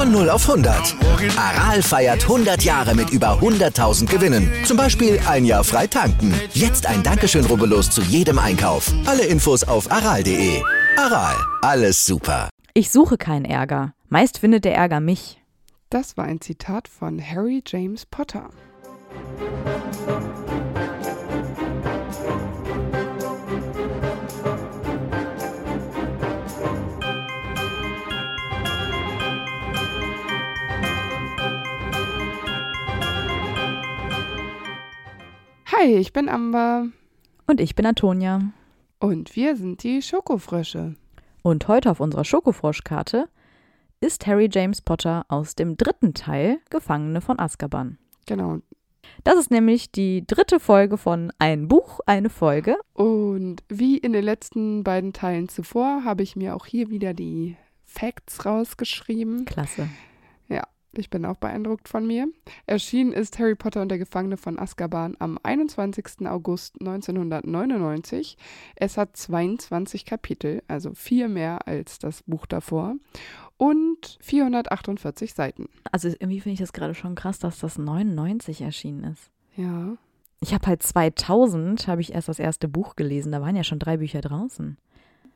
Von 0 auf 100. Aral feiert 100 Jahre mit über 100.000 Gewinnen. Zum Beispiel ein Jahr frei tanken. Jetzt ein Dankeschön, rubbellos zu jedem Einkauf. Alle Infos auf aral.de. Aral, alles super. Ich suche keinen Ärger. Meist findet der Ärger mich. Das war ein Zitat von Harry James Potter. Hi, ich bin Amber Und ich bin Antonia. und wir sind die Schokofrösche. Und heute auf unserer Schokofroschkarte ist Harry James Potter aus dem dritten Teil Gefangene von Azkaban. Genau. Das ist nämlich die dritte Folge von Ein Buch, eine Folge. Und wie in den letzten beiden Teilen zuvor habe ich mir auch hier wieder die Facts rausgeschrieben. Klasse. Ich bin auch beeindruckt von mir. Erschienen ist Harry Potter und der Gefangene von Azkaban am 21. August 1999. Es hat 22 Kapitel, also vier mehr als das Buch davor. Und 448 Seiten. Also irgendwie finde ich das gerade schon krass, dass das 99 erschienen ist. Ja. Ich habe halt 2000, habe ich erst das erste Buch gelesen. Da waren ja schon drei Bücher draußen.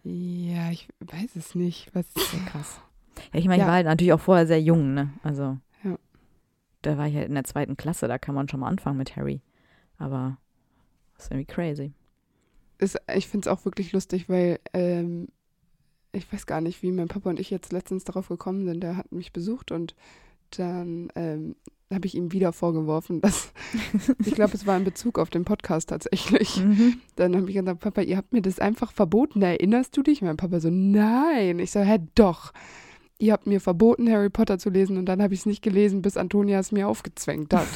Ja, ich weiß es nicht. Was Sehr krass. Ja, ich meine, Ja. ich war halt natürlich auch vorher sehr jung, ne? Also, Ja. da war ich halt in der zweiten Klasse, da kann man schon mal anfangen mit Harry. Aber das ist irgendwie crazy. ist, ich finde es auch wirklich lustig, weil ähm, ich weiß gar nicht, wie mein Papa und ich jetzt letztens darauf gekommen sind. Der hat mich besucht und dann ähm, habe ich ihm wieder vorgeworfen, dass ich glaube, es war in Bezug auf den Podcast tatsächlich. Mhm. Dann habe ich gesagt, Papa, ihr habt mir das einfach verboten. Erinnerst du dich? Mein Papa so, nein. Ich so, hä, doch. Ihr habt mir verboten, Harry Potter zu lesen und dann habe ich es nicht gelesen, bis Antonia es mir aufgezwängt hat.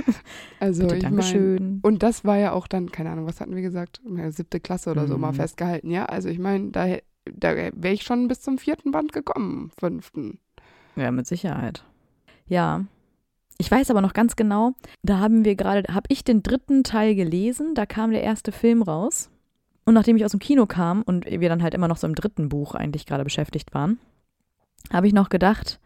also Bitte, ich meine, und das war ja auch dann, keine Ahnung, was hatten wir gesagt? Siebte Klasse oder so mal Mhm. festgehalten, ja. Also ich meine, da, da wäre ich schon bis zum vierten Band gekommen, fünften. Ja, mit Sicherheit. Ja. Ich weiß aber noch ganz genau, da haben wir gerade, habe ich den dritten Teil gelesen, da kam der erste Film raus. Und nachdem ich aus dem Kino kam und wir dann halt immer noch so im dritten Buch eigentlich gerade beschäftigt waren, habe ich noch gedacht,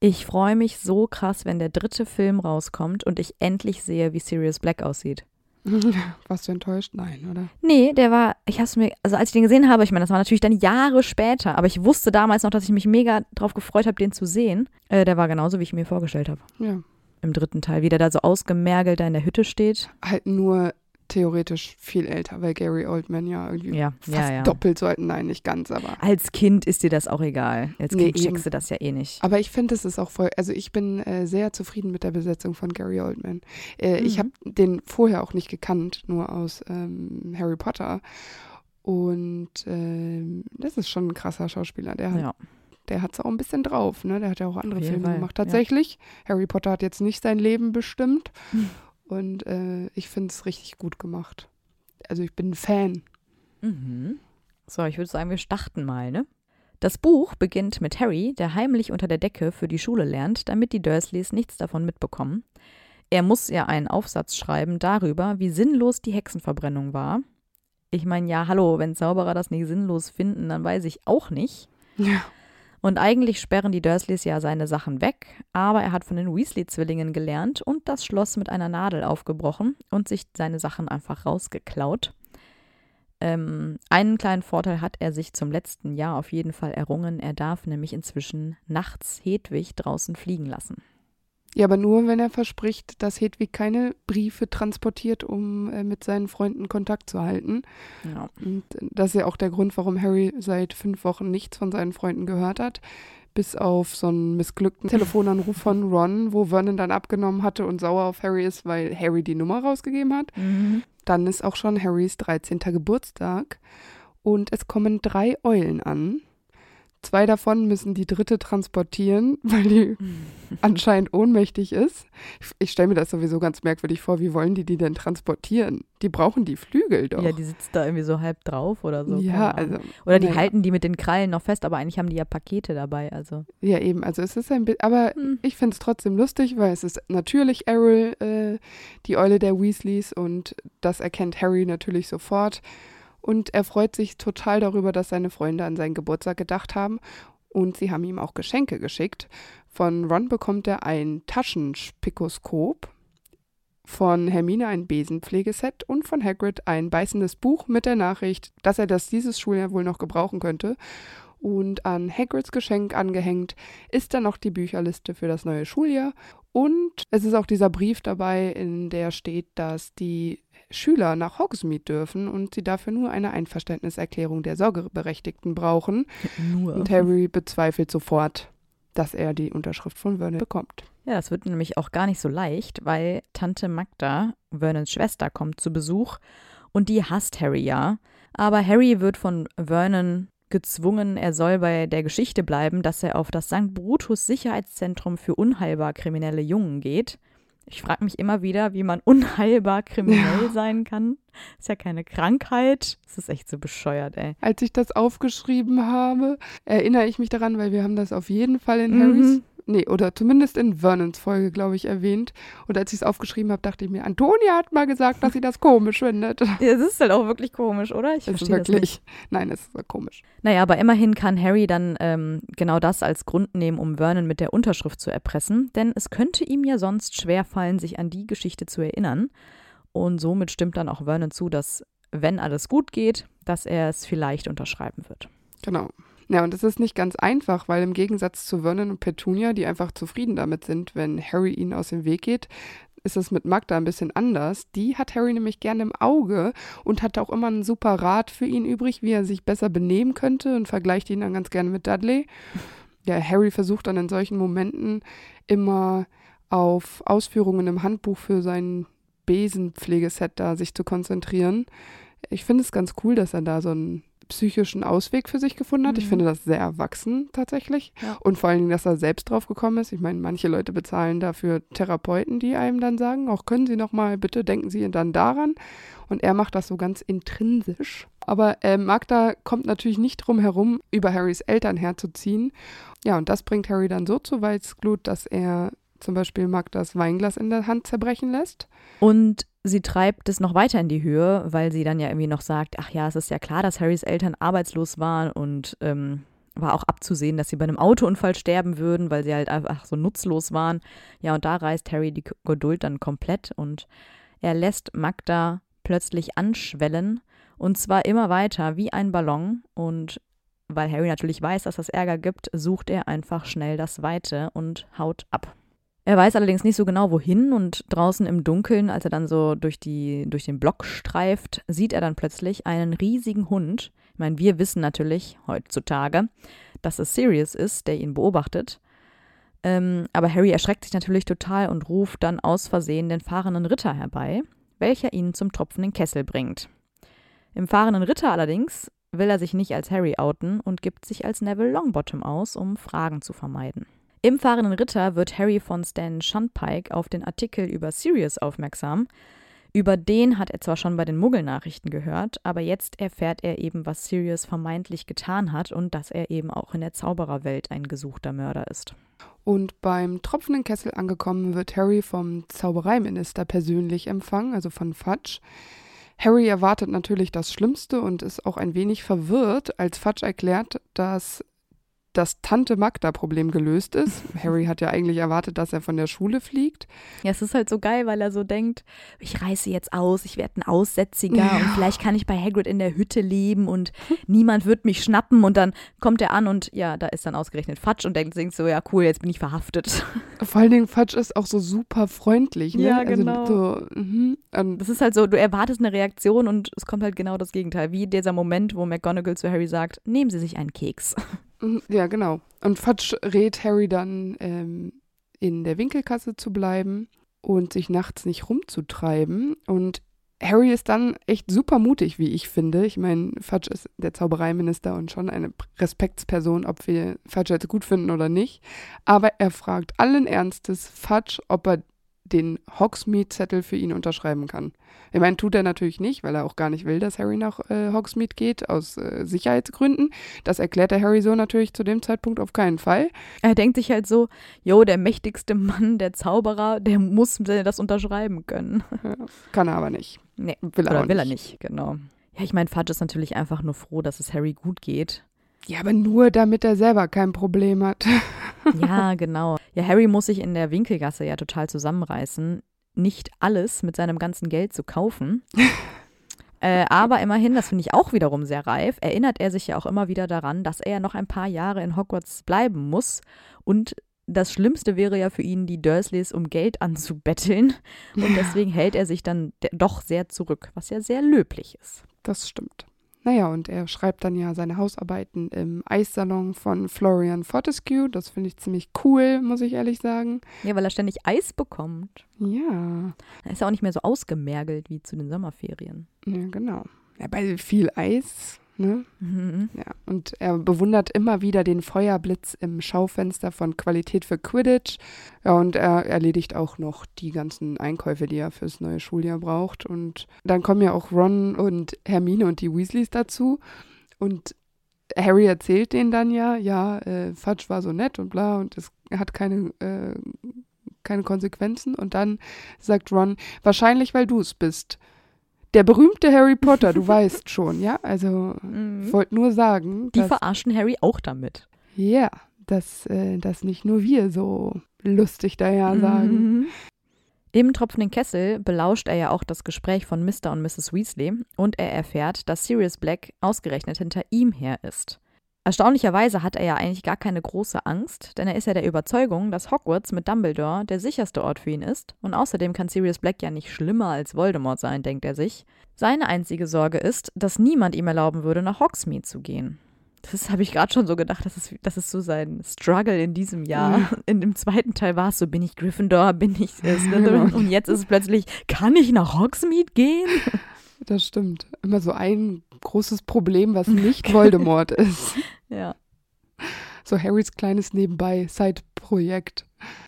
ich freue mich so krass, wenn der dritte Film rauskommt und ich endlich sehe, wie Sirius Black aussieht. Warst du enttäuscht? Nein, oder? Nee, der war, ich hab's mir, also als ich den gesehen habe, ich meine, das war natürlich dann Jahre später, aber ich wusste damals noch, dass ich mich mega drauf gefreut habe, den zu sehen. Äh, der war genauso, wie ich mir vorgestellt habe. Ja. Im dritten Teil, wie der da so ausgemergelt da in der Hütte steht. Halt nur theoretisch viel älter, weil Gary Oldman ja irgendwie Ja, fast ja, ja. doppelt so alt. Nein, nicht ganz, aber. Als Kind ist dir das auch egal. Als Nee, Kind eben. checkst du das ja eh nicht. Aber ich finde, es ist auch voll, also ich bin äh, sehr zufrieden mit der Besetzung von Gary Oldman. Äh, Ich Mhm. habe den vorher auch nicht gekannt, nur aus ähm, Harry Potter. Und ähm, das ist schon ein krasser Schauspieler. Der, hat- Ja, der hat es auch ein bisschen drauf. Ne? Der hat ja auch andere Filme Fall, gemacht. ja. Tatsächlich. Harry Potter hat jetzt nicht sein Leben bestimmt. Und äh, ich finde es richtig gut gemacht. Also ich bin ein Fan. Mhm. So, ich würde sagen, wir starten mal, ne? Das Buch beginnt mit Harry, der heimlich unter der Decke für die Schule lernt, damit die Dursleys nichts davon mitbekommen. Er muss ja einen Aufsatz schreiben darüber, wie sinnlos die Hexenverbrennung war. Ich meine, ja, hallo, wenn Zauberer das nicht sinnlos finden, dann weiß ich auch nicht. Ja. Und eigentlich sperren die Dursleys ja seine Sachen weg, aber er hat von den Weasley-Zwillingen gelernt und das Schloss mit einer Nadel aufgebrochen und sich seine Sachen einfach rausgeklaut. Ähm, einen kleinen Vorteil hat er sich zum letzten Jahr auf jeden Fall errungen. Er darf nämlich inzwischen nachts Hedwig draußen fliegen lassen. Ja, aber nur, wenn er verspricht, dass Hedwig keine Briefe transportiert, um äh, mit seinen Freunden Kontakt zu halten. Ja. Und das ist ja auch der Grund, warum Harry seit fünf Wochen nichts von seinen Freunden gehört hat. Bis auf so einen missglückten Telefonanruf von Ron, wo Vernon dann abgenommen hatte und sauer auf Harry ist, weil Harry die Nummer rausgegeben hat. Dann ist auch schon Harrys 13. Geburtstag und es kommen drei Eulen an. Zwei davon müssen die dritte transportieren, weil die anscheinend ohnmächtig ist. Ich stelle mir das sowieso ganz merkwürdig vor. Wie wollen die die denn transportieren? Die brauchen die Flügel doch. Ja, die sitzt da irgendwie so halb drauf oder so. Ja, also. Oder die naja. halten die mit den Krallen noch fest, aber eigentlich haben die ja Pakete dabei. Also. Ja, eben. Also es ist ein bisschen, aber Hm. ich finde es trotzdem lustig, weil es ist natürlich Errol, äh, die Eule der Weasleys und das erkennt Harry natürlich sofort. Und er freut sich total darüber, dass seine Freunde an seinen Geburtstag gedacht haben. Und sie haben ihm auch Geschenke geschickt. Von Ron bekommt er ein Taschenspikoskop, von Hermine ein Besenpflegeset und von Hagrid ein beißendes Buch mit der Nachricht, dass er das dieses Schuljahr wohl noch gebrauchen könnte. Und an Hagrids Geschenk angehängt ist dann noch die Bücherliste für das neue Schuljahr. Und es ist auch dieser Brief dabei, in der steht, dass die Schüler nach Hogsmeade dürfen und sie dafür nur eine Einverständniserklärung der Sorgeberechtigten brauchen. Nur. Und Harry bezweifelt sofort, dass er die Unterschrift von Vernon bekommt. Ja, das wird nämlich auch gar nicht so leicht, weil Tante Magda, Vernons Schwester, kommt zu Besuch und die hasst Harry ja. Aber Harry wird von Vernon gezwungen, er soll bei der Geschichte bleiben, dass er auf das St. Brutus Sicherheitszentrum für unheilbar kriminelle Jungen geht. Ich frage mich immer wieder, wie man unheilbar kriminell sein kann. Ist ja keine Krankheit. Das ist echt so bescheuert, ey. Als ich das aufgeschrieben habe, erinnere ich mich daran, weil wir haben das auf jeden Fall in Mhm. Harrys, nee, oder zumindest in Vernons Folge, glaube ich, erwähnt. Und als ich es aufgeschrieben habe, dachte ich mir, Antonia hat mal gesagt, dass sie das komisch findet. Ja, Das ist halt auch wirklich komisch, oder? Ich ist verstehe das nicht. wirklich, nein, es ist komisch. Naja, aber immerhin kann Harry dann ähm, genau das als Grund nehmen, um Vernon mit der Unterschrift zu erpressen, denn es könnte ihm ja sonst schwerfallen, sich an die Geschichte zu erinnern. Und somit stimmt dann auch Vernon zu, dass, wenn alles gut geht, dass er es vielleicht unterschreiben wird. Genau. Ja, und es ist nicht ganz einfach, weil im Gegensatz zu Vernon und Petunia, die einfach zufrieden damit sind, wenn Harry ihnen aus dem Weg geht, ist es mit Magda ein bisschen anders. Die hat Harry nämlich gerne im Auge und hat auch immer einen super Rat für ihn übrig, wie er sich besser benehmen könnte und vergleicht ihn dann ganz gerne mit Dudley. Ja, Harry versucht dann in solchen Momenten immer auf Ausführungen im Handbuch für sein Besenpflegeset da sich zu konzentrieren. Ich finde es ganz cool, dass er da so einen psychischen Ausweg für sich gefunden hat. Ich Mhm. finde das sehr erwachsen tatsächlich. Ja. Und vor allen Dingen, dass er selbst drauf gekommen ist. Ich meine, manche Leute bezahlen dafür Therapeuten, die einem dann sagen, auch können Sie noch mal, bitte denken Sie dann daran. Und er macht das so ganz intrinsisch. Aber äh, Magda kommt natürlich nicht drum herum, über Harrys Eltern herzuziehen. Ja, und das bringt Harry dann so zu Weißglut, dass er zum Beispiel Magdas Weinglas in der Hand zerbrechen lässt. Und sie treibt es noch weiter in die Höhe, weil sie dann ja irgendwie noch sagt, ach ja, es ist ja klar, dass Harrys Eltern arbeitslos waren und ähm, war auch abzusehen, dass sie bei einem Autounfall sterben würden, weil sie halt einfach so nutzlos waren. Ja, und da reißt Harry die Geduld dann komplett und er lässt Magda plötzlich anschwellen und zwar immer weiter wie ein Ballon und weil Harry natürlich weiß, dass das Ärger gibt, sucht er einfach schnell das Weite und haut ab. Er weiß allerdings nicht so genau wohin und draußen im Dunkeln, als er dann so durch, die, durch den Block streift, sieht er dann plötzlich einen riesigen Hund. Ich meine, wir wissen natürlich heutzutage, dass es Sirius ist, der ihn beobachtet. Ähm, aber Harry erschreckt sich natürlich total und ruft dann aus Versehen den fahrenden Ritter herbei, welcher ihn zum tropfenden Kessel bringt. Im fahrenden Ritter allerdings will er sich nicht als Harry outen und gibt sich als Neville Longbottom aus, um Fragen zu vermeiden. Im fahrenden Ritter wird Harry von Stan Shunpike auf den Artikel über Sirius aufmerksam. Über den hat er zwar schon bei den Muggelnachrichten gehört, aber jetzt erfährt er eben, was Sirius vermeintlich getan hat und dass er eben auch in der Zaubererwelt ein gesuchter Mörder ist. Und beim tropfenden Kessel angekommen wird Harry vom Zaubereiminister persönlich empfangen, also von Fudge. Harry erwartet natürlich das Schlimmste und ist auch ein wenig verwirrt, als Fudge erklärt, dass das Tante Magda-Problem gelöst ist. Harry hat ja eigentlich erwartet, dass er von der Schule fliegt. Ja, es ist halt so geil, weil er so denkt, ich reiße jetzt aus, ich werde ein Aussätziger Ja. und vielleicht kann ich bei Hagrid in der Hütte leben und niemand wird mich schnappen und dann kommt er an und ja, da ist dann ausgerechnet Fatsch und denkt sich so, ja cool, jetzt bin ich verhaftet. Vor allen Dingen Fudge ist auch so super freundlich. Ne? Ja, Also genau. so, mhm. Und Das ist halt so, du erwartest eine Reaktion und es kommt halt genau das Gegenteil. Wie dieser Moment, wo McGonagall zu Harry sagt, nehmen Sie sich einen Keks. Mhm, Ja, genau. Und Fudge rät Harry dann, ähm, in der Winkelkasse zu bleiben und sich nachts nicht rumzutreiben. Und Harry ist dann echt super mutig, wie ich finde. Ich meine, Fudge ist der Zaubereiminister und schon eine Respektsperson, ob wir Fudge jetzt gut finden oder nicht. Aber er fragt allen Ernstes Fudge, ob er den Hogsmeade-Zettel für ihn unterschreiben kann. Ich meine, tut er natürlich nicht, weil er auch gar nicht will, dass Harry nach äh, Hogsmeade geht, aus äh, Sicherheitsgründen. Das erklärt der Harry so natürlich zu dem Zeitpunkt auf keinen Fall. Er denkt sich halt so, jo, der mächtigste Mann, der Zauberer, der muss das unterschreiben können. Ja, kann er aber nicht. Nee, will er, Oder will er nicht, genau. Ja, ich meine, Fudge ist natürlich einfach nur froh, dass es Harry gut geht. Ja, aber nur damit er selber kein Problem hat. ja, genau. Ja, Harry muss sich in der Winkelgasse ja total zusammenreißen, nicht alles mit seinem ganzen Geld zu kaufen. äh, aber immerhin, das finde ich auch wiederum sehr reif, erinnert er sich ja auch immer wieder daran, dass er ja noch ein paar Jahre in Hogwarts bleiben muss und das Schlimmste wäre ja für ihn, die Dursleys um Geld anzubetteln. Und deswegen hält er sich dann doch sehr zurück, was ja sehr löblich ist. Das stimmt. Naja, und er schreibt dann ja seine Hausarbeiten im Eissalon von Florian Fortescue. Das finde ich ziemlich cool, muss ich ehrlich sagen. Ja, weil er ständig Eis bekommt. Ja. Er ist ja auch nicht mehr so ausgemergelt wie zu den Sommerferien. Ja, genau. Ja, bei viel Eis Ne? Mhm. Ja, und er bewundert immer wieder den Feuerblitz im Schaufenster von Qualität für Quidditch. Ja, und er erledigt auch noch die ganzen Einkäufe, die er fürs neue Schuljahr braucht. Und dann kommen ja auch Ron und Hermine und die Weasleys dazu. Und Harry erzählt denen dann ja, ja, äh, Fudge war so nett und bla und es hat keine, äh, keine Konsequenzen. Und dann sagt Ron, wahrscheinlich, weil du es bist der berühmte Harry Potter, du weißt schon, ja? Also, mhm. wollte nur sagen. Die verarschen Harry auch damit. Ja, dass, äh, dass nicht nur wir so lustig daher sagen. Mhm. Im tropfenden Kessel belauscht er ja auch das Gespräch von Mr. und Mrs. Weasley und er erfährt, dass Sirius Black ausgerechnet hinter ihm her ist. Erstaunlicherweise hat er ja eigentlich gar keine große Angst, denn er ist ja der Überzeugung, dass Hogwarts mit Dumbledore der sicherste Ort für ihn ist. Und außerdem kann Sirius Black ja nicht schlimmer als Voldemort sein, denkt er sich. Seine einzige Sorge ist, dass niemand ihm erlauben würde, nach Hogsmeade zu gehen. Das habe ich gerade schon so gedacht, das ist, das ist so sein Struggle in diesem Jahr. Ja. In dem zweiten Teil war es so, bin ich Gryffindor, bin ich Slytherin? Und jetzt ist es plötzlich, kann ich nach Hogsmeade gehen? Das stimmt. Immer so ein großes Problem, was nicht Voldemort ist. Ja. So Harrys kleines Nebenbei, Side-Projekt.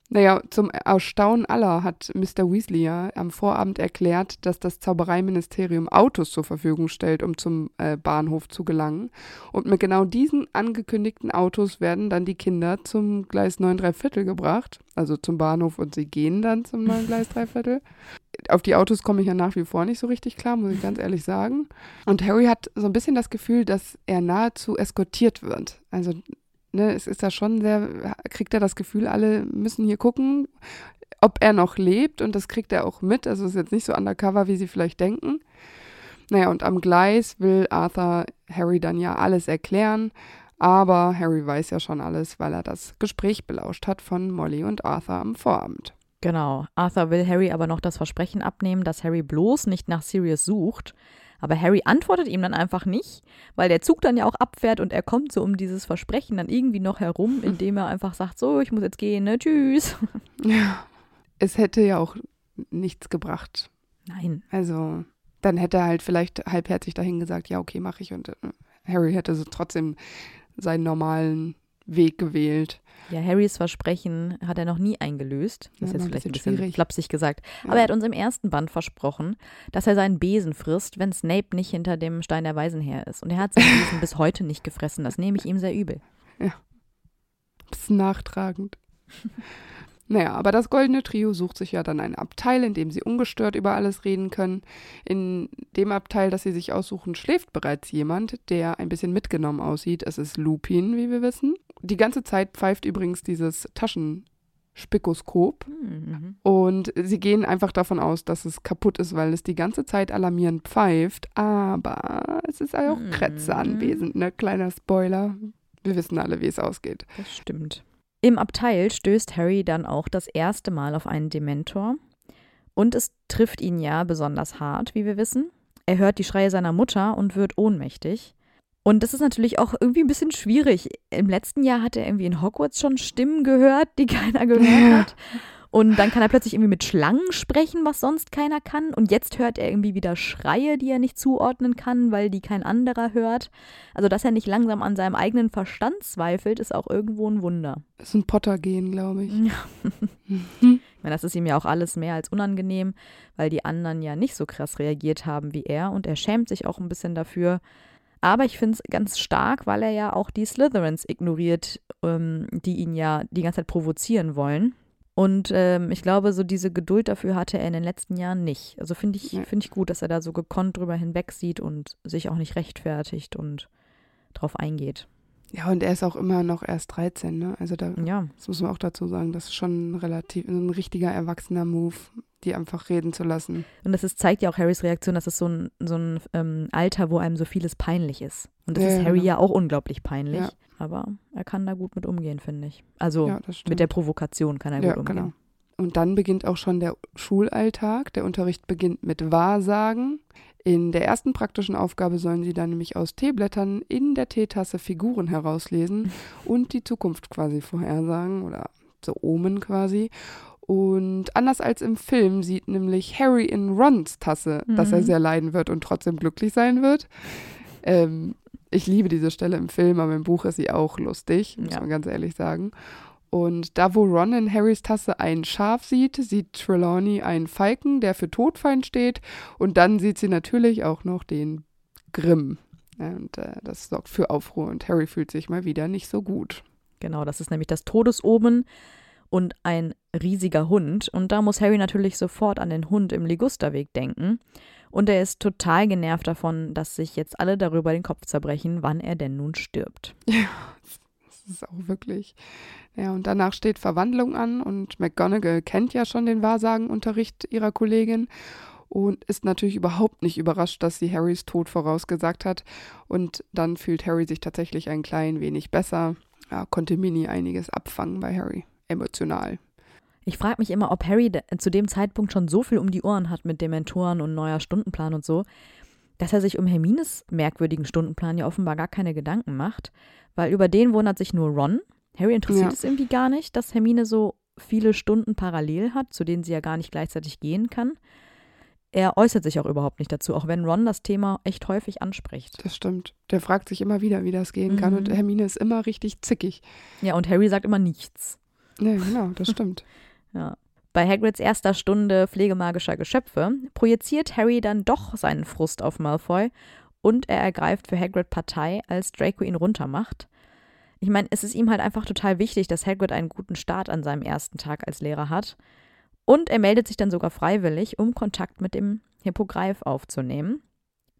Naja, zum Erstaunen aller hat Mr. Weasley ja am Vorabend erklärt, dass das Zaubereiministerium Autos zur Verfügung stellt, um zum äh, Bahnhof zu gelangen. Und mit genau diesen angekündigten Autos werden dann die Kinder zum Gleis 9 3 Viertel gebracht, also zum Bahnhof und sie gehen dann zum neuen Gleis 3 Viertel. Auf die Autos komme ich ja nach wie vor nicht so richtig klar, muss ich ganz ehrlich sagen. Und Harry hat so ein bisschen das Gefühl, dass er nahezu eskortiert wird. Also ne, es ist da schon sehr, kriegt er das Gefühl, alle müssen hier gucken, ob er noch lebt und das kriegt er auch mit. Also es ist jetzt nicht so undercover, wie sie vielleicht denken. Naja, und am Gleis will Arthur Harry dann ja alles erklären, aber Harry weiß ja schon alles, weil er das Gespräch belauscht hat von Molly und Arthur am Vorabend. Genau. Arthur will Harry aber noch das Versprechen abnehmen, dass Harry bloß nicht nach Sirius sucht, aber Harry antwortet ihm dann einfach nicht, weil der Zug dann ja auch abfährt und er kommt so um dieses Versprechen dann irgendwie noch herum, indem er einfach sagt, so, ich muss jetzt gehen, ne, tschüss. Ja, es hätte ja auch nichts gebracht. Nein. Also, dann hätte er halt vielleicht halbherzig dahin gesagt, ja, okay, mache ich. Und äh, Harry hätte so trotzdem seinen normalen Weg gewählt. Ja, Harrys Versprechen hat er noch nie eingelöst. Das ja, ist jetzt vielleicht ein bisschen, bisschen flapsig gesagt. Ja. Aber er hat uns im ersten Band versprochen, dass er seinen Besen frisst, wenn Snape nicht hinter dem Stein der Weisen her ist. Und er hat seinen Besen bis heute nicht gefressen. Das nehme ich ihm sehr übel. Ja. Bisschen nachtragend. Naja, aber das goldene Trio sucht sich ja dann ein Abteil, in dem sie ungestört über alles reden können. In dem Abteil, das sie sich aussuchen, schläft bereits jemand, der ein bisschen mitgenommen aussieht. Es ist Lupin, wie wir wissen. Die ganze Zeit pfeift übrigens dieses Taschenspikoskop. Mhm. Und sie gehen einfach davon aus, dass es kaputt ist, weil es die ganze Zeit alarmierend pfeift. Aber es ist auch mhm. Kretze anwesend, ne? Kleiner Spoiler. Wir wissen alle, wie es ausgeht. Das stimmt. Im Abteil stößt Harry dann auch das erste Mal auf einen Dementor. Und es trifft ihn ja besonders hart, wie wir wissen. Er hört die Schreie seiner Mutter und wird ohnmächtig. Und das ist natürlich auch irgendwie ein bisschen schwierig. Im letzten Jahr hat er irgendwie in Hogwarts schon Stimmen gehört, die keiner gehört hat. Und dann kann er plötzlich irgendwie mit Schlangen sprechen, was sonst keiner kann. Und jetzt hört er irgendwie wieder Schreie, die er nicht zuordnen kann, weil die kein anderer hört. Also, dass er nicht langsam an seinem eigenen Verstand zweifelt, ist auch irgendwo ein Wunder. Das ist ein Potter-Gen, glaube ich. Ja. ich meine, das ist ihm ja auch alles mehr als unangenehm, weil die anderen ja nicht so krass reagiert haben wie er. Und er schämt sich auch ein bisschen dafür. Aber ich finde es ganz stark, weil er ja auch die Slytherins ignoriert, ähm, die ihn ja die ganze Zeit provozieren wollen. Und ähm, ich glaube, so diese Geduld dafür hatte er in den letzten Jahren nicht. Also finde ich, find ich gut, dass er da so gekonnt drüber hinweg sieht und sich auch nicht rechtfertigt und drauf eingeht. Ja, und er ist auch immer noch erst 13, ne? Also da, ja. das muss man auch dazu sagen, das ist schon relativ ein richtiger erwachsener Move, die einfach reden zu lassen. Und das ist, zeigt ja auch Harrys Reaktion, dass es so ein, so ein ähm, Alter, wo einem so vieles peinlich ist. Und das ja, ist Harry genau. ja auch unglaublich peinlich. Ja. Aber er kann da gut mit umgehen, finde ich. Also ja, mit der Provokation kann er gut umgehen. Genau. Und dann beginnt auch schon der Schulalltag. Der Unterricht beginnt mit Wahrsagen. In der ersten praktischen Aufgabe sollen sie dann nämlich aus Teeblättern in der Teetasse Figuren herauslesen und die Zukunft quasi vorhersagen oder so Omen quasi. Und anders als im Film sieht nämlich Harry in Rons Tasse, mhm. dass er mhm. sehr leiden wird und trotzdem glücklich sein wird. Ähm, ich liebe diese Stelle im Film, aber im Buch ist sie auch lustig, muss ja. man ganz ehrlich sagen. Und da, wo Ron in Harrys Tasse ein Schaf sieht, sieht Trelawney einen Falken, der für Todfeind steht. Und dann sieht sie natürlich auch noch den Grimm. Und äh, das sorgt für Aufruhr und Harry fühlt sich mal wieder nicht so gut. Genau, das ist nämlich das Todesomen und ein riesiger Hund. Und da muss Harry natürlich sofort an den Hund im Ligusterweg denken. Und er ist total genervt davon, dass sich jetzt alle darüber den Kopf zerbrechen, wann er denn nun stirbt. Ja, das ist auch wirklich. Ja, und danach steht Verwandlung an und McGonagall kennt ja schon den Wahrsagenunterricht ihrer Kollegin und ist natürlich überhaupt nicht überrascht, dass sie Harrys Tod vorausgesagt hat. Und dann fühlt Harry sich tatsächlich ein klein wenig besser. Ja, konnte Mini einiges abfangen bei Harry, emotional. Ich frage mich immer, ob Harry zu dem Zeitpunkt schon so viel um die Ohren hat mit Dementoren und neuer Stundenplan und so, dass er sich um Hermines merkwürdigen Stundenplan ja offenbar gar keine Gedanken macht, weil über den wundert sich nur Ron. Harry interessiert ja. es irgendwie gar nicht, dass Hermine so viele Stunden parallel hat, zu denen sie ja gar nicht gleichzeitig gehen kann. Er äußert sich auch überhaupt nicht dazu, auch wenn Ron das Thema echt häufig anspricht. Das stimmt. Der fragt sich immer wieder, wie das gehen mhm. kann und Hermine ist immer richtig zickig. Ja, und Harry sagt immer nichts. Ja, genau, das stimmt. Ja. Bei Hagrids erster Stunde pflegemagischer Geschöpfe projiziert Harry dann doch seinen Frust auf Malfoy und er ergreift für Hagrid Partei, als Draco ihn runtermacht. Ich meine, es ist ihm halt einfach total wichtig, dass Hagrid einen guten Start an seinem ersten Tag als Lehrer hat. Und er meldet sich dann sogar freiwillig, um Kontakt mit dem Hippogreif aufzunehmen.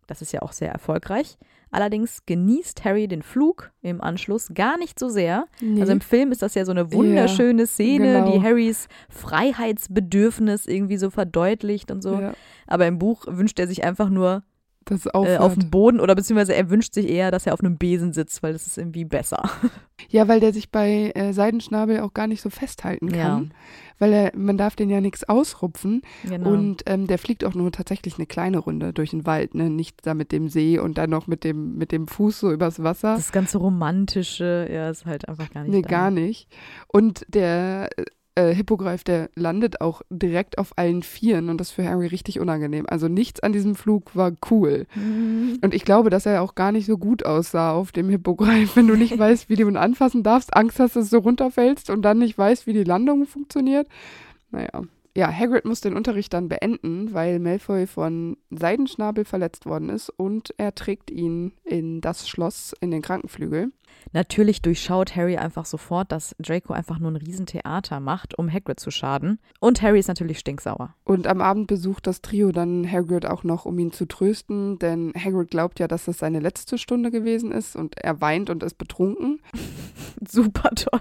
Das ist ja auch sehr erfolgreich. Allerdings genießt Harry den Flug im Anschluss gar nicht so sehr. Nee. Also im Film ist das ja so eine wunderschöne ja, Szene, genau. die Harrys Freiheitsbedürfnis irgendwie so verdeutlicht und so. Ja. Aber im Buch wünscht er sich einfach nur äh, auf dem Boden oder beziehungsweise er wünscht sich eher, dass er auf einem Besen sitzt, weil das ist irgendwie besser. Ja, weil der sich bei äh, Seidenschnabel auch gar nicht so festhalten kann. Ja. Weil er, man darf den ja nichts ausrupfen. Genau. Und ähm, der fliegt auch nur tatsächlich eine kleine Runde durch den Wald, ne? Nicht da mit dem See und dann noch mit dem, mit dem Fuß so übers Wasser. Das ganze Romantische, ja, ist halt einfach gar nicht. Nee, da. gar nicht. Und der äh, Hippogreif, der landet auch direkt auf allen Vieren und das ist für Harry richtig unangenehm. Also nichts an diesem Flug war cool. Mhm. Und ich glaube, dass er auch gar nicht so gut aussah auf dem Hippogreif, wenn du nicht weißt, wie du ihn anfassen darfst, Angst hast, dass du runterfällst und dann nicht weißt, wie die Landung funktioniert. Naja. Ja, Hagrid muss den Unterricht dann beenden, weil Malfoy von Seidenschnabel verletzt worden ist und er trägt ihn in das Schloss in den Krankenflügel. Natürlich durchschaut Harry einfach sofort, dass Draco einfach nur ein Riesentheater macht, um Hagrid zu schaden. Und Harry ist natürlich stinksauer. Und am Abend besucht das Trio dann Hagrid auch noch, um ihn zu trösten, denn Hagrid glaubt ja, dass es seine letzte Stunde gewesen ist und er weint und ist betrunken. Super toll.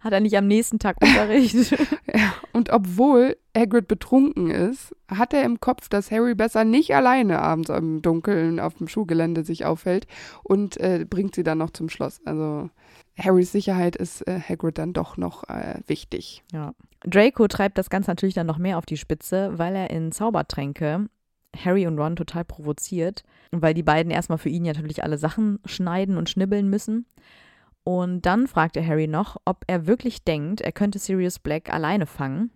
Hat er nicht am nächsten Tag Unterricht? ja, und obwohl Hagrid betrunken ist, hat er im Kopf, dass Harry besser nicht alleine abends im Dunkeln auf dem Schulgelände sich aufhält und äh, bringt sie dann noch zum Schloss. Also Harrys Sicherheit ist äh, Hagrid dann doch noch äh, wichtig. Ja. Draco treibt das Ganze natürlich dann noch mehr auf die Spitze, weil er in Zaubertränke Harry und Ron total provoziert, weil die beiden erstmal für ihn natürlich alle Sachen schneiden und schnibbeln müssen. Und dann fragt er Harry noch, ob er wirklich denkt, er könnte Sirius Black alleine fangen.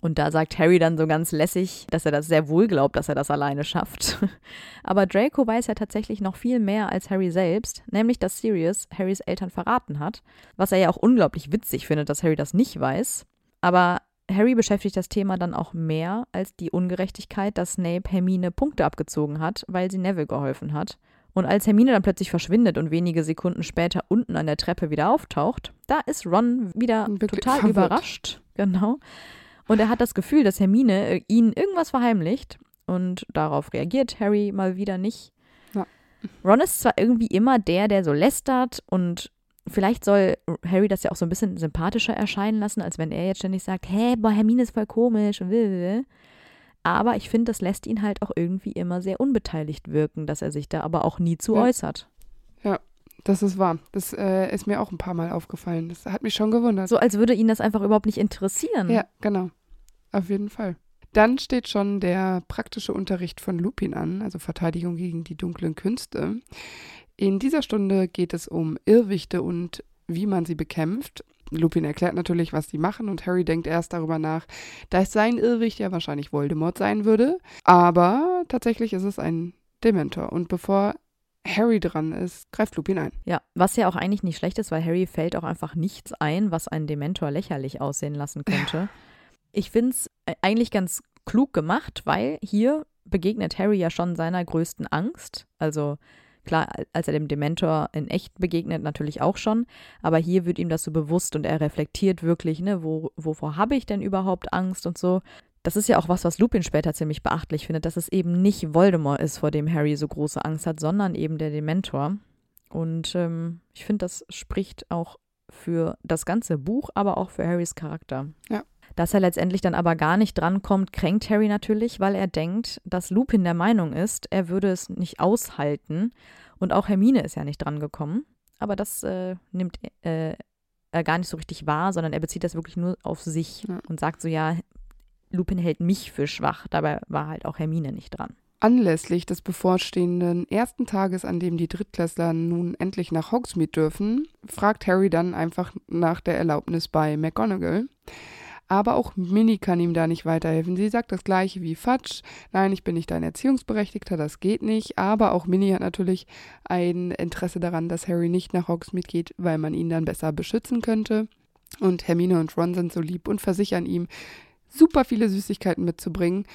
Und da sagt Harry dann so ganz lässig, dass er das sehr wohl glaubt, dass er das alleine schafft. Aber Draco weiß ja tatsächlich noch viel mehr als Harry selbst, nämlich dass Sirius Harrys Eltern verraten hat, was er ja auch unglaublich witzig findet, dass Harry das nicht weiß. Aber Harry beschäftigt das Thema dann auch mehr als die Ungerechtigkeit, dass Snape Hermine Punkte abgezogen hat, weil sie Neville geholfen hat. Und als Hermine dann plötzlich verschwindet und wenige Sekunden später unten an der Treppe wieder auftaucht, da ist Ron wieder Wirklich total verwirrt. überrascht. Genau. Und er hat das Gefühl, dass Hermine äh, ihnen irgendwas verheimlicht. Und darauf reagiert Harry mal wieder nicht. Ja. Ron ist zwar irgendwie immer der, der so lästert und vielleicht soll Harry das ja auch so ein bisschen sympathischer erscheinen lassen, als wenn er jetzt ständig sagt, hä, boah, Hermine ist voll komisch und will. Aber ich finde, das lässt ihn halt auch irgendwie immer sehr unbeteiligt wirken, dass er sich da aber auch nie zu Ja. äußert. Das ist wahr. Das äh, ist mir auch ein paar Mal aufgefallen. Das hat mich schon gewundert. So als würde ihn das einfach überhaupt nicht interessieren. Ja, genau. Auf jeden Fall. Dann steht schon der praktische Unterricht von Lupin an, also Verteidigung gegen die dunklen Künste. In dieser Stunde geht es um Irrwichte und wie man sie bekämpft. Lupin erklärt natürlich, was sie machen und Harry denkt erst darüber nach, dass sein Irrwicht ja wahrscheinlich Voldemort sein würde. Aber tatsächlich ist es ein Dementor und bevor Harry dran ist, greift Lupin ein. Ja, was ja auch eigentlich nicht schlecht ist, weil Harry fällt auch einfach nichts ein, was einen Dementor lächerlich aussehen lassen könnte. Ich finde es eigentlich ganz klug gemacht, weil hier begegnet Harry ja schon seiner größten Angst. Also klar, als er dem Dementor in echt begegnet, natürlich auch schon, aber hier wird ihm das so bewusst und er reflektiert wirklich, ne, wo, wovor habe ich denn überhaupt Angst und so. Das ist ja auch was, was Lupin später ziemlich beachtlich findet, dass es eben nicht Voldemort ist, vor dem Harry so große Angst hat, sondern eben der Dementor. Und ähm, ich finde, das spricht auch für das ganze Buch, aber auch für Harrys Charakter. Ja. Dass er letztendlich dann aber gar nicht drankommt, kränkt Harry natürlich, weil er denkt, dass Lupin der Meinung ist, er würde es nicht aushalten. Und auch Hermine ist ja nicht drangekommen. Aber das äh, nimmt äh, er gar nicht so richtig wahr, sondern er bezieht das wirklich nur auf sich Ja. und sagt so, ja, Lupin hält mich für schwach. Dabei war halt auch Hermine nicht dran. Anlässlich des bevorstehenden ersten Tages, an dem die Drittklässler nun endlich nach Hogsmeade dürfen, fragt Harry dann einfach nach der Erlaubnis bei McGonagall. Aber auch Minnie kann ihm da nicht weiterhelfen. Sie sagt das gleiche wie Fudge. Nein, ich bin nicht dein Erziehungsberechtigter, das geht nicht. Aber auch Minnie hat natürlich ein Interesse daran, dass Harry nicht nach Hogsmeade geht, weil man ihn dann besser beschützen könnte. Und Hermine und Ron sind so lieb und versichern ihm, super viele Süßigkeiten mitzubringen.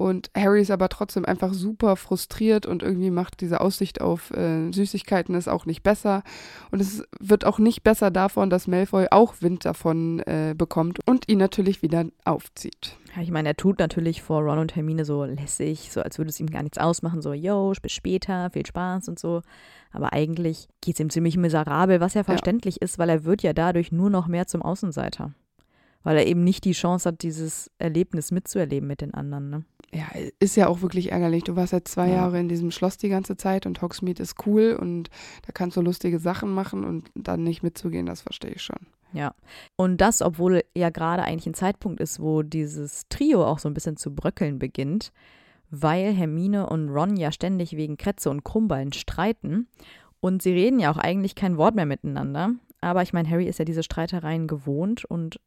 Und Harry ist aber trotzdem einfach super frustriert und irgendwie macht diese Aussicht auf äh, Süßigkeiten es auch nicht besser. Und es wird auch nicht besser davon, dass Malfoy auch Wind davon äh, bekommt und ihn natürlich wieder aufzieht. Ja, ich meine, er tut natürlich vor Ron und Hermine so lässig, so als würde es ihm gar nichts ausmachen, so, yo, bis später, viel Spaß und so. Aber eigentlich geht es ihm ziemlich miserabel, was ja verständlich ist, weil er wird ja dadurch nur noch mehr zum Außenseiter. Weil er eben nicht die Chance hat, dieses Erlebnis mitzuerleben mit den anderen. Ne? Ja, ist ja auch wirklich ärgerlich. Du warst jetzt zwei Ja. Jahre in diesem Schloss die ganze Zeit und Hogsmeade ist cool und da kannst du lustige Sachen machen und dann nicht mitzugehen, das verstehe ich schon. Ja. Und das, obwohl ja gerade eigentlich ein Zeitpunkt ist, wo dieses Trio auch so ein bisschen zu bröckeln beginnt, weil Hermine und Ron ja ständig wegen Kretze und Krummballen streiten. Und sie reden ja auch eigentlich kein Wort mehr miteinander. Aber ich meine, Harry ist ja diese Streitereien gewohnt und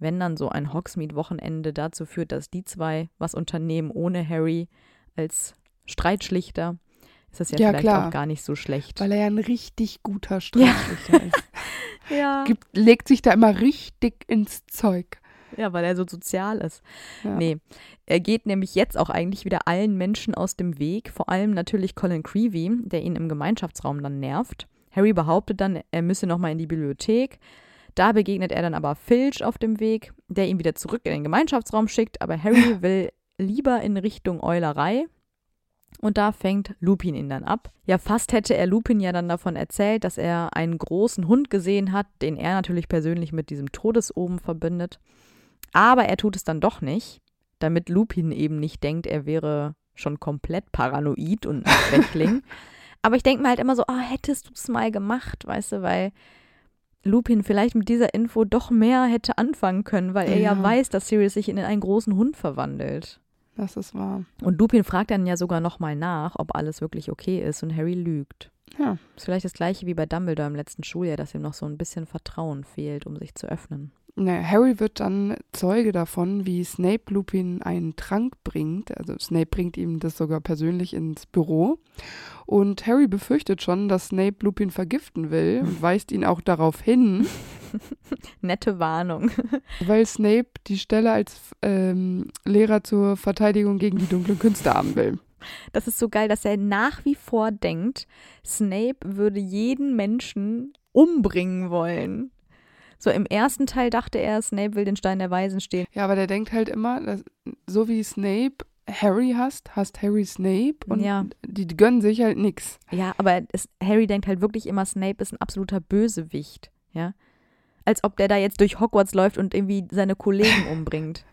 wenn dann so ein Hogsmeade-Wochenende dazu führt, dass die zwei was unternehmen ohne Harry als Streitschlichter, ist das ja, Ja, vielleicht klar. auch gar nicht so schlecht. Weil er ja ein richtig guter Streitschlichter ist. ja. Gibt, legt sich da immer richtig ins Zeug. ja, weil er so sozial ist. Ja. Nee, er geht nämlich jetzt auch eigentlich wieder allen Menschen aus dem Weg, vor allem natürlich Colin Creevy, der ihn im Gemeinschaftsraum dann nervt. Harry behauptet dann, er müsse nochmal in die Bibliothek. Da begegnet er dann aber Filch auf dem Weg, der ihn wieder zurück in den Gemeinschaftsraum schickt, aber Harry will lieber in Richtung Eulerei. Und da fängt Lupin ihn dann ab. Ja, fast hätte er Lupin ja dann davon erzählt, dass er einen großen Hund gesehen hat, den er natürlich persönlich mit diesem Todesoben verbindet. Aber er tut es dann doch nicht, damit Lupin eben nicht denkt, er wäre schon komplett paranoid und ein Schwächling. Aber ich denke mir halt immer so, ah, hättest du es mal gemacht, weißt du, weil Lupin vielleicht mit dieser Info doch mehr hätte anfangen können, weil er ja, Ja. weiß, dass Sirius sich in einen großen Hund verwandelt. Das ist wahr. Und Lupin fragt dann ja sogar nochmal nach, ob alles wirklich okay ist und Harry lügt. Ja. Ist vielleicht das gleiche wie bei Dumbledore im letzten Schuljahr, dass ihm noch so ein bisschen Vertrauen fehlt, um sich zu öffnen. Naja, Harry wird dann Zeuge davon, wie Snape Lupin einen Trank bringt. Also Snape bringt ihm das sogar persönlich ins Büro. Und Harry befürchtet schon, dass Snape Lupin vergiften will und weist ihn auch darauf hin. Nette Warnung. weil Snape die Stelle als ähm, Lehrer zur Verteidigung gegen die dunklen Künste haben will. Das ist so geil, dass er nach wie vor denkt, Snape würde jeden Menschen umbringen wollen. So im ersten Teil dachte er, Snape will den Stein der Weisen stehlen. Ja, aber der denkt halt immer, dass, so wie Snape Harry hasst, hasst Harry Snape und Ja. die, die gönnen sich halt nix. Ja, aber es, Harry denkt halt wirklich immer, Snape ist ein absoluter Bösewicht. Ja. Als ob der da jetzt durch Hogwarts läuft und irgendwie seine Kollegen umbringt.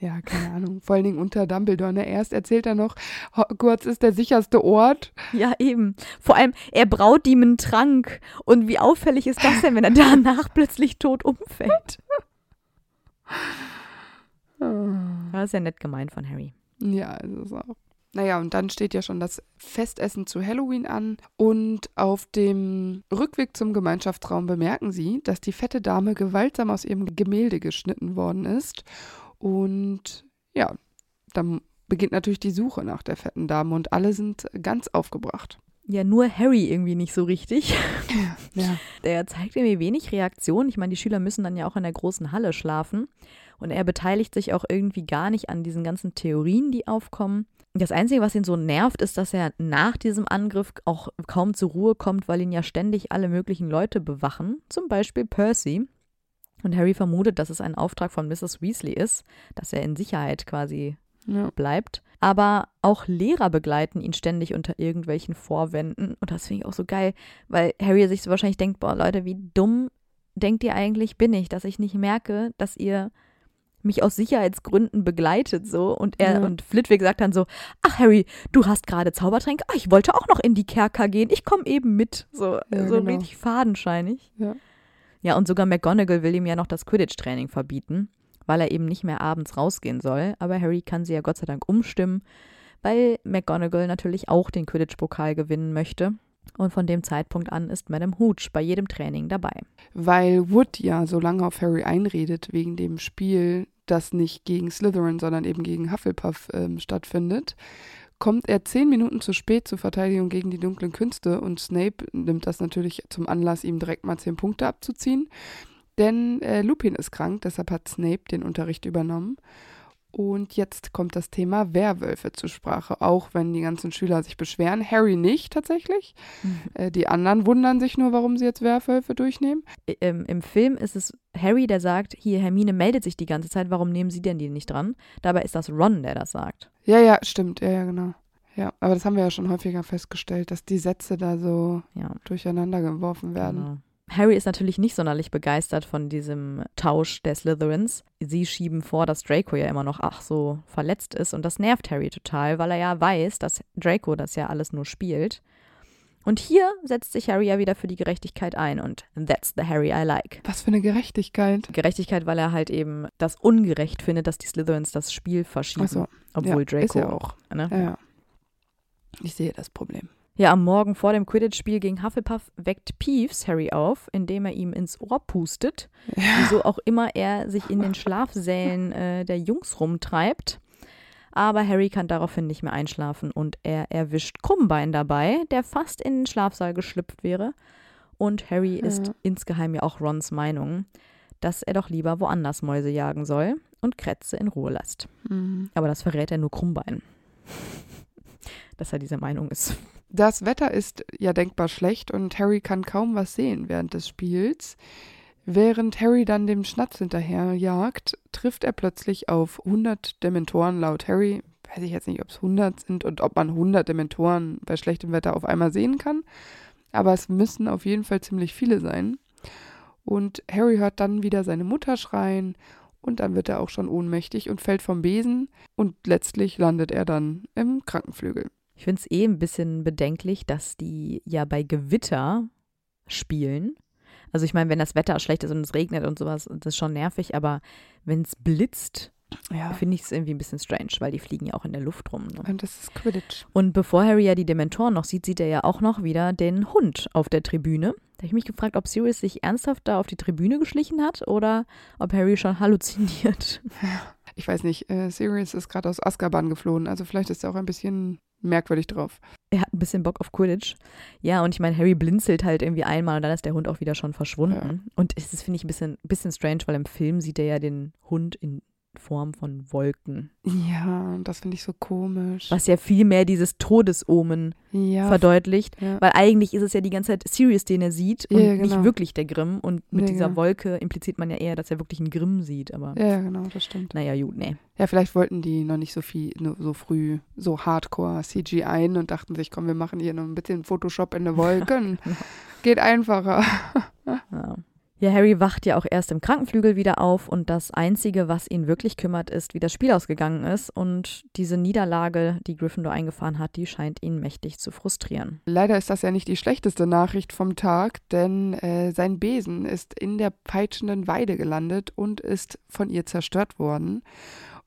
Ja, keine Ahnung. Vor allen Dingen unter Dumbledore. Ne? Erst erzählt er noch, Hogwarts ist der sicherste Ort. Ja, eben. Vor allem, er braut ihm einen Trank. Und wie auffällig ist das denn, wenn er danach plötzlich tot umfällt? Das ist ja nett gemeint von Harry. Ja, ist es auch. Naja, und dann steht ja schon das Festessen zu Halloween an. Und auf dem Rückweg zum Gemeinschaftsraum bemerken sie, dass die fette Dame gewaltsam aus ihrem Gemälde geschnitten worden ist. Und ja, dann beginnt natürlich die Suche nach der fetten Dame und alle sind ganz aufgebracht. Ja, nur Harry irgendwie nicht so richtig. Ja. Der zeigt irgendwie wenig Reaktion. Ich meine, die Schüler müssen dann ja auch in der großen Halle schlafen. Und er beteiligt sich auch irgendwie gar nicht an diesen ganzen Theorien, die aufkommen. Das Einzige, was ihn so nervt, ist, dass er nach diesem Angriff auch kaum zur Ruhe kommt, weil ihn ja ständig alle möglichen Leute bewachen. Zum Beispiel Percy. Und Harry vermutet, dass es ein Auftrag von Mrs. Weasley ist, dass er in Sicherheit quasi Ja. bleibt. Aber auch Lehrer begleiten ihn ständig unter irgendwelchen Vorwänden. Und das finde ich auch so geil, weil Harry sich so wahrscheinlich denkt, boah Leute, wie dumm denkt ihr eigentlich bin ich, dass ich nicht merke, dass ihr mich aus Sicherheitsgründen begleitet so und er Ja. und Flitwick sagt dann so ach Harry du hast gerade Zaubertränke ah, ich wollte auch noch in die Kerker gehen ich komme eben mit so Ja, so genau. richtig fadenscheinig Ja. Ja und sogar McGonagall will ihm ja noch das Quidditch Training verbieten weil er eben nicht mehr abends rausgehen soll aber Harry kann sie ja Gott sei Dank umstimmen weil McGonagall natürlich auch den Quidditch-Pokal gewinnen möchte. Und von dem Zeitpunkt an ist Madame Hooch bei jedem Training dabei. Weil Wood ja so lange auf Harry einredet wegen dem Spiel, das nicht gegen Slytherin, sondern eben gegen Hufflepuff ähm, stattfindet, kommt er zehn Minuten zu spät zur Verteidigung gegen die dunklen Künste und Snape nimmt das natürlich zum Anlass, ihm direkt mal zehn Punkte abzuziehen. Denn äh, Lupin ist krank, deshalb hat Snape den Unterricht übernommen. Und jetzt kommt das Thema Werwölfe zur Sprache, auch wenn die ganzen Schüler sich beschweren. Harry nicht tatsächlich. Äh, die anderen wundern sich nur, warum sie jetzt Werwölfe durchnehmen. Im, Im Film ist es Harry, der sagt, hier, Hermine meldet sich die ganze Zeit, warum nehmen Sie denn die nicht dran? Dabei ist das Ron, der das sagt. Ja, ja, stimmt. Ja, ja, genau. Ja, aber das haben wir ja schon häufiger festgestellt, dass die Sätze da so Ja, durcheinander geworfen werden. genau. Harry ist natürlich nicht sonderlich begeistert von diesem Tausch der Slytherins. Sie schieben vor, dass Draco ja immer noch ach so verletzt ist und das nervt Harry total, weil er ja weiß, dass Draco das ja alles nur spielt. Und hier setzt sich Harry ja wieder für die Gerechtigkeit ein und that's the Harry I like. Was für eine Gerechtigkeit. Gerechtigkeit, weil er halt eben das ungerecht findet, dass die Slytherins das Spiel verschieben, Achso, obwohl ja, Draco ist ja auch. Ne? Ja, ja. Ich sehe das Problem. Ja, am Morgen vor dem Quidditch-Spiel gegen Hufflepuff weckt Peeves Harry auf, indem er ihm ins Ohr pustet, wieso auch immer er sich in den Schlafsälen äh, der Jungs rumtreibt. Aber Harry kann daraufhin nicht mehr einschlafen und er erwischt Krummbein dabei, der fast in den Schlafsaal geschlüpft wäre. Und Harry ist Ja. insgeheim ja auch Rons Meinung, dass er doch lieber woanders Mäuse jagen soll und Kretze in Ruhe lässt. Mhm. Aber das verrät er nur Krummbein. Dass er dieser Meinung ist. Das Wetter ist ja denkbar schlecht und Harry kann kaum was sehen während des Spiels. Während Harry dann dem Schnatz hinterherjagt, trifft er plötzlich auf 100 Dementoren laut Harry. Weiß ich jetzt nicht, ob es 100 sind und ob man 100 Dementoren bei schlechtem Wetter auf einmal sehen kann. Aber es müssen auf jeden Fall ziemlich viele sein. Und Harry hört dann wieder seine Mutter schreien und dann wird er auch schon ohnmächtig und fällt vom Besen und letztlich landet er dann im Krankenflügel. Ich finde es eh ein bisschen bedenklich, dass die ja bei Gewitter spielen. Also ich meine, wenn das Wetter schlecht ist und es regnet und sowas, das ist schon nervig, aber wenn es blitzt Ja. finde ich es irgendwie ein bisschen strange, weil die fliegen ja auch in der Luft rum. Ne? Und das ist Quidditch. Und bevor Harry ja die Dementoren noch sieht, sieht er ja auch noch wieder den Hund auf der Tribüne. Da habe ich mich gefragt, ob Sirius sich ernsthaft da auf die Tribüne geschlichen hat oder ob Harry schon halluziniert. Ich weiß nicht, äh, Sirius ist gerade aus Azkaban geflohen, also vielleicht ist er auch ein bisschen merkwürdig drauf. Er hat ein bisschen Bock auf Quidditch. Ja, und ich meine, Harry blinzelt halt irgendwie einmal und dann ist der Hund auch wieder schon verschwunden. Und es ist, finde ich, ein bisschen, bisschen strange, weil im Film sieht er ja den Hund in Form von Wolken. Ja, das finde ich so komisch. Was ja viel mehr dieses Todesomen Ja, verdeutlicht. ja. Weil eigentlich ist es ja die ganze Zeit Sirius, den er sieht und Ja, nicht genau. wirklich der Grimm. Und mit dieser genau. Wolke impliziert man ja eher, dass er wirklich einen Grimm sieht. Aber ja, genau, das stimmt. naja, gut, nee. Ja, vielleicht wollten die noch nicht so viel, nur so früh, so hardcore CG ein und dachten sich, komm, wir machen hier noch ein bisschen Photoshop in den Wolken. Geht einfacher. Ja. Ja, Harry wacht ja auch erst im Krankenflügel wieder auf und das Einzige, was ihn wirklich kümmert, ist, wie das Spiel ausgegangen ist. Und diese Niederlage, die Gryffindor eingefahren hat, die scheint ihn mächtig zu frustrieren. Leider ist das ja nicht die schlechteste Nachricht vom Tag, denn äh, sein Besen ist in der peitschenden Weide gelandet und ist von ihr zerstört worden.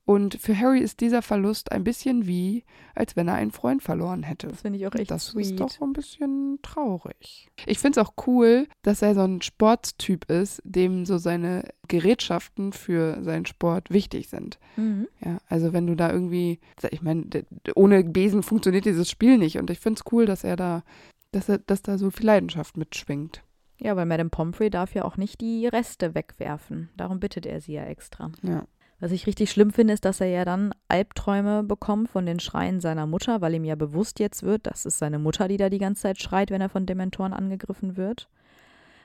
Und für Harry ist dieser Verlust ein bisschen wie, als wenn er einen Freund verloren hätte. Das finde ich auch echt das sweet. ist doch so ein bisschen traurig. Ich finde es auch cool, dass er so ein Sportstyp ist, dem so seine Gerätschaften für seinen Sport wichtig sind. Mhm. Ja, also wenn du da irgendwie, ich meine, ohne Besen funktioniert dieses Spiel nicht und ich finde es cool, dass er da, dass er, dass da so viel Leidenschaft mitschwingt. Ja, weil Madame Pomfrey darf ja auch nicht die Reste wegwerfen. Darum bittet er sie ja extra. Ja. Was ich richtig schlimm finde, ist, dass er ja dann Albträume bekommt von den Schreien seiner Mutter, weil ihm ja bewusst jetzt wird, das ist seine Mutter, die da die ganze Zeit schreit, wenn er von Dementoren angegriffen wird.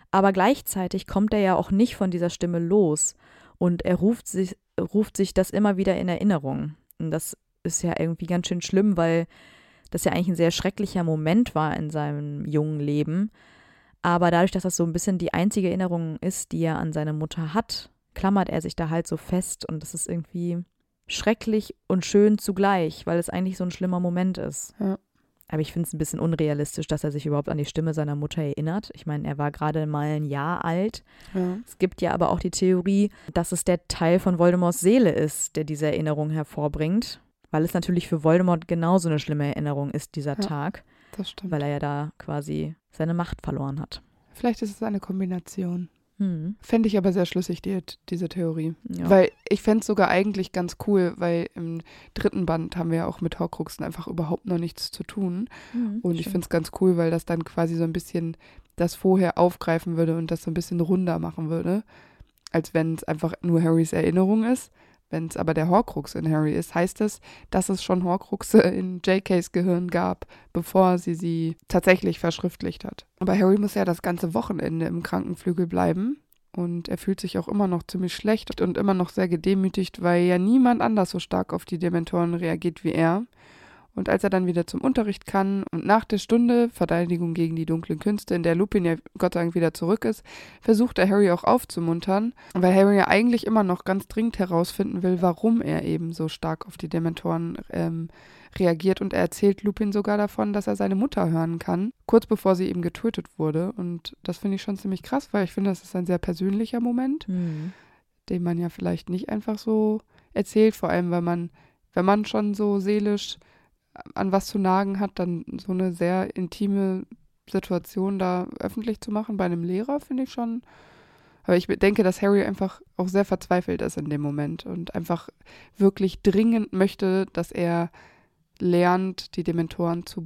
Aber gleichzeitig kommt er ja auch nicht von dieser Stimme los und er ruft sich, ruft sich das immer wieder in Erinnerung. Und das ist ja irgendwie ganz schön schlimm, weil das ja eigentlich ein sehr schrecklicher Moment war in seinem jungen Leben. Aber dadurch, dass das so ein bisschen die einzige Erinnerung ist, die er an seine Mutter hat, klammert er sich da halt so fest und das ist irgendwie schrecklich und schön zugleich, weil es eigentlich so ein schlimmer Moment ist. Ja. Aber ich finde es ein bisschen unrealistisch, dass er sich überhaupt an die Stimme seiner Mutter erinnert. Ich meine, er war gerade mal ein Jahr alt. Ja. Es gibt ja aber auch die Theorie, dass es der Teil von Voldemorts Seele ist, der diese Erinnerung hervorbringt. Weil es natürlich für Voldemort genauso eine schlimme Erinnerung ist, dieser Ja. Tag, Das stimmt. weil er ja da quasi seine Macht verloren hat. Vielleicht ist es eine Kombination. Hm. Fände ich aber sehr schlüssig, die, diese Theorie. Ja. Weil ich fände es sogar eigentlich ganz cool, weil im dritten Band haben wir ja auch mit Horcruxen einfach überhaupt noch nichts zu tun. Hm, Und ich stimmt. finde es ganz cool, weil das dann quasi so ein bisschen das vorher aufgreifen würde und das so ein bisschen runder machen würde, als wenn es einfach nur Harrys Erinnerung ist. Wenn es aber der Horcrux in Harry ist, heißt es, dass es schon Horcruxe in JKs Gehirn gab, bevor sie sie tatsächlich verschriftlicht hat. Aber Harry muss ja das ganze Wochenende im Krankenflügel bleiben. Und er fühlt sich auch immer noch ziemlich schlecht und immer noch sehr gedemütigt, weil ja niemand anders so stark auf die Dementoren reagiert wie er. Und als er dann wieder zum Unterricht kann und nach der Stunde Verteidigung gegen die dunklen Künste, in der Lupin ja Gott sei Dank wieder zurück ist, versucht er Harry auch aufzumuntern, weil Harry ja eigentlich immer noch ganz dringend herausfinden will, warum er eben so stark auf die Dementoren ähm, reagiert. Und er erzählt Lupin sogar davon, dass er seine Mutter hören kann, kurz bevor sie eben getötet wurde. Und das finde ich schon ziemlich krass, weil ich finde, das ist ein sehr persönlicher Moment Hm. den man ja vielleicht nicht einfach so erzählt, vor allem weil man, wenn man schon so seelisch an was zu nagen hat, dann so eine sehr intime Situation da öffentlich zu machen bei einem Lehrer, finde ich schon. Aber ich denke, dass Harry einfach auch sehr verzweifelt ist in dem Moment und einfach wirklich dringend möchte, dass er lernt, die Dementoren zu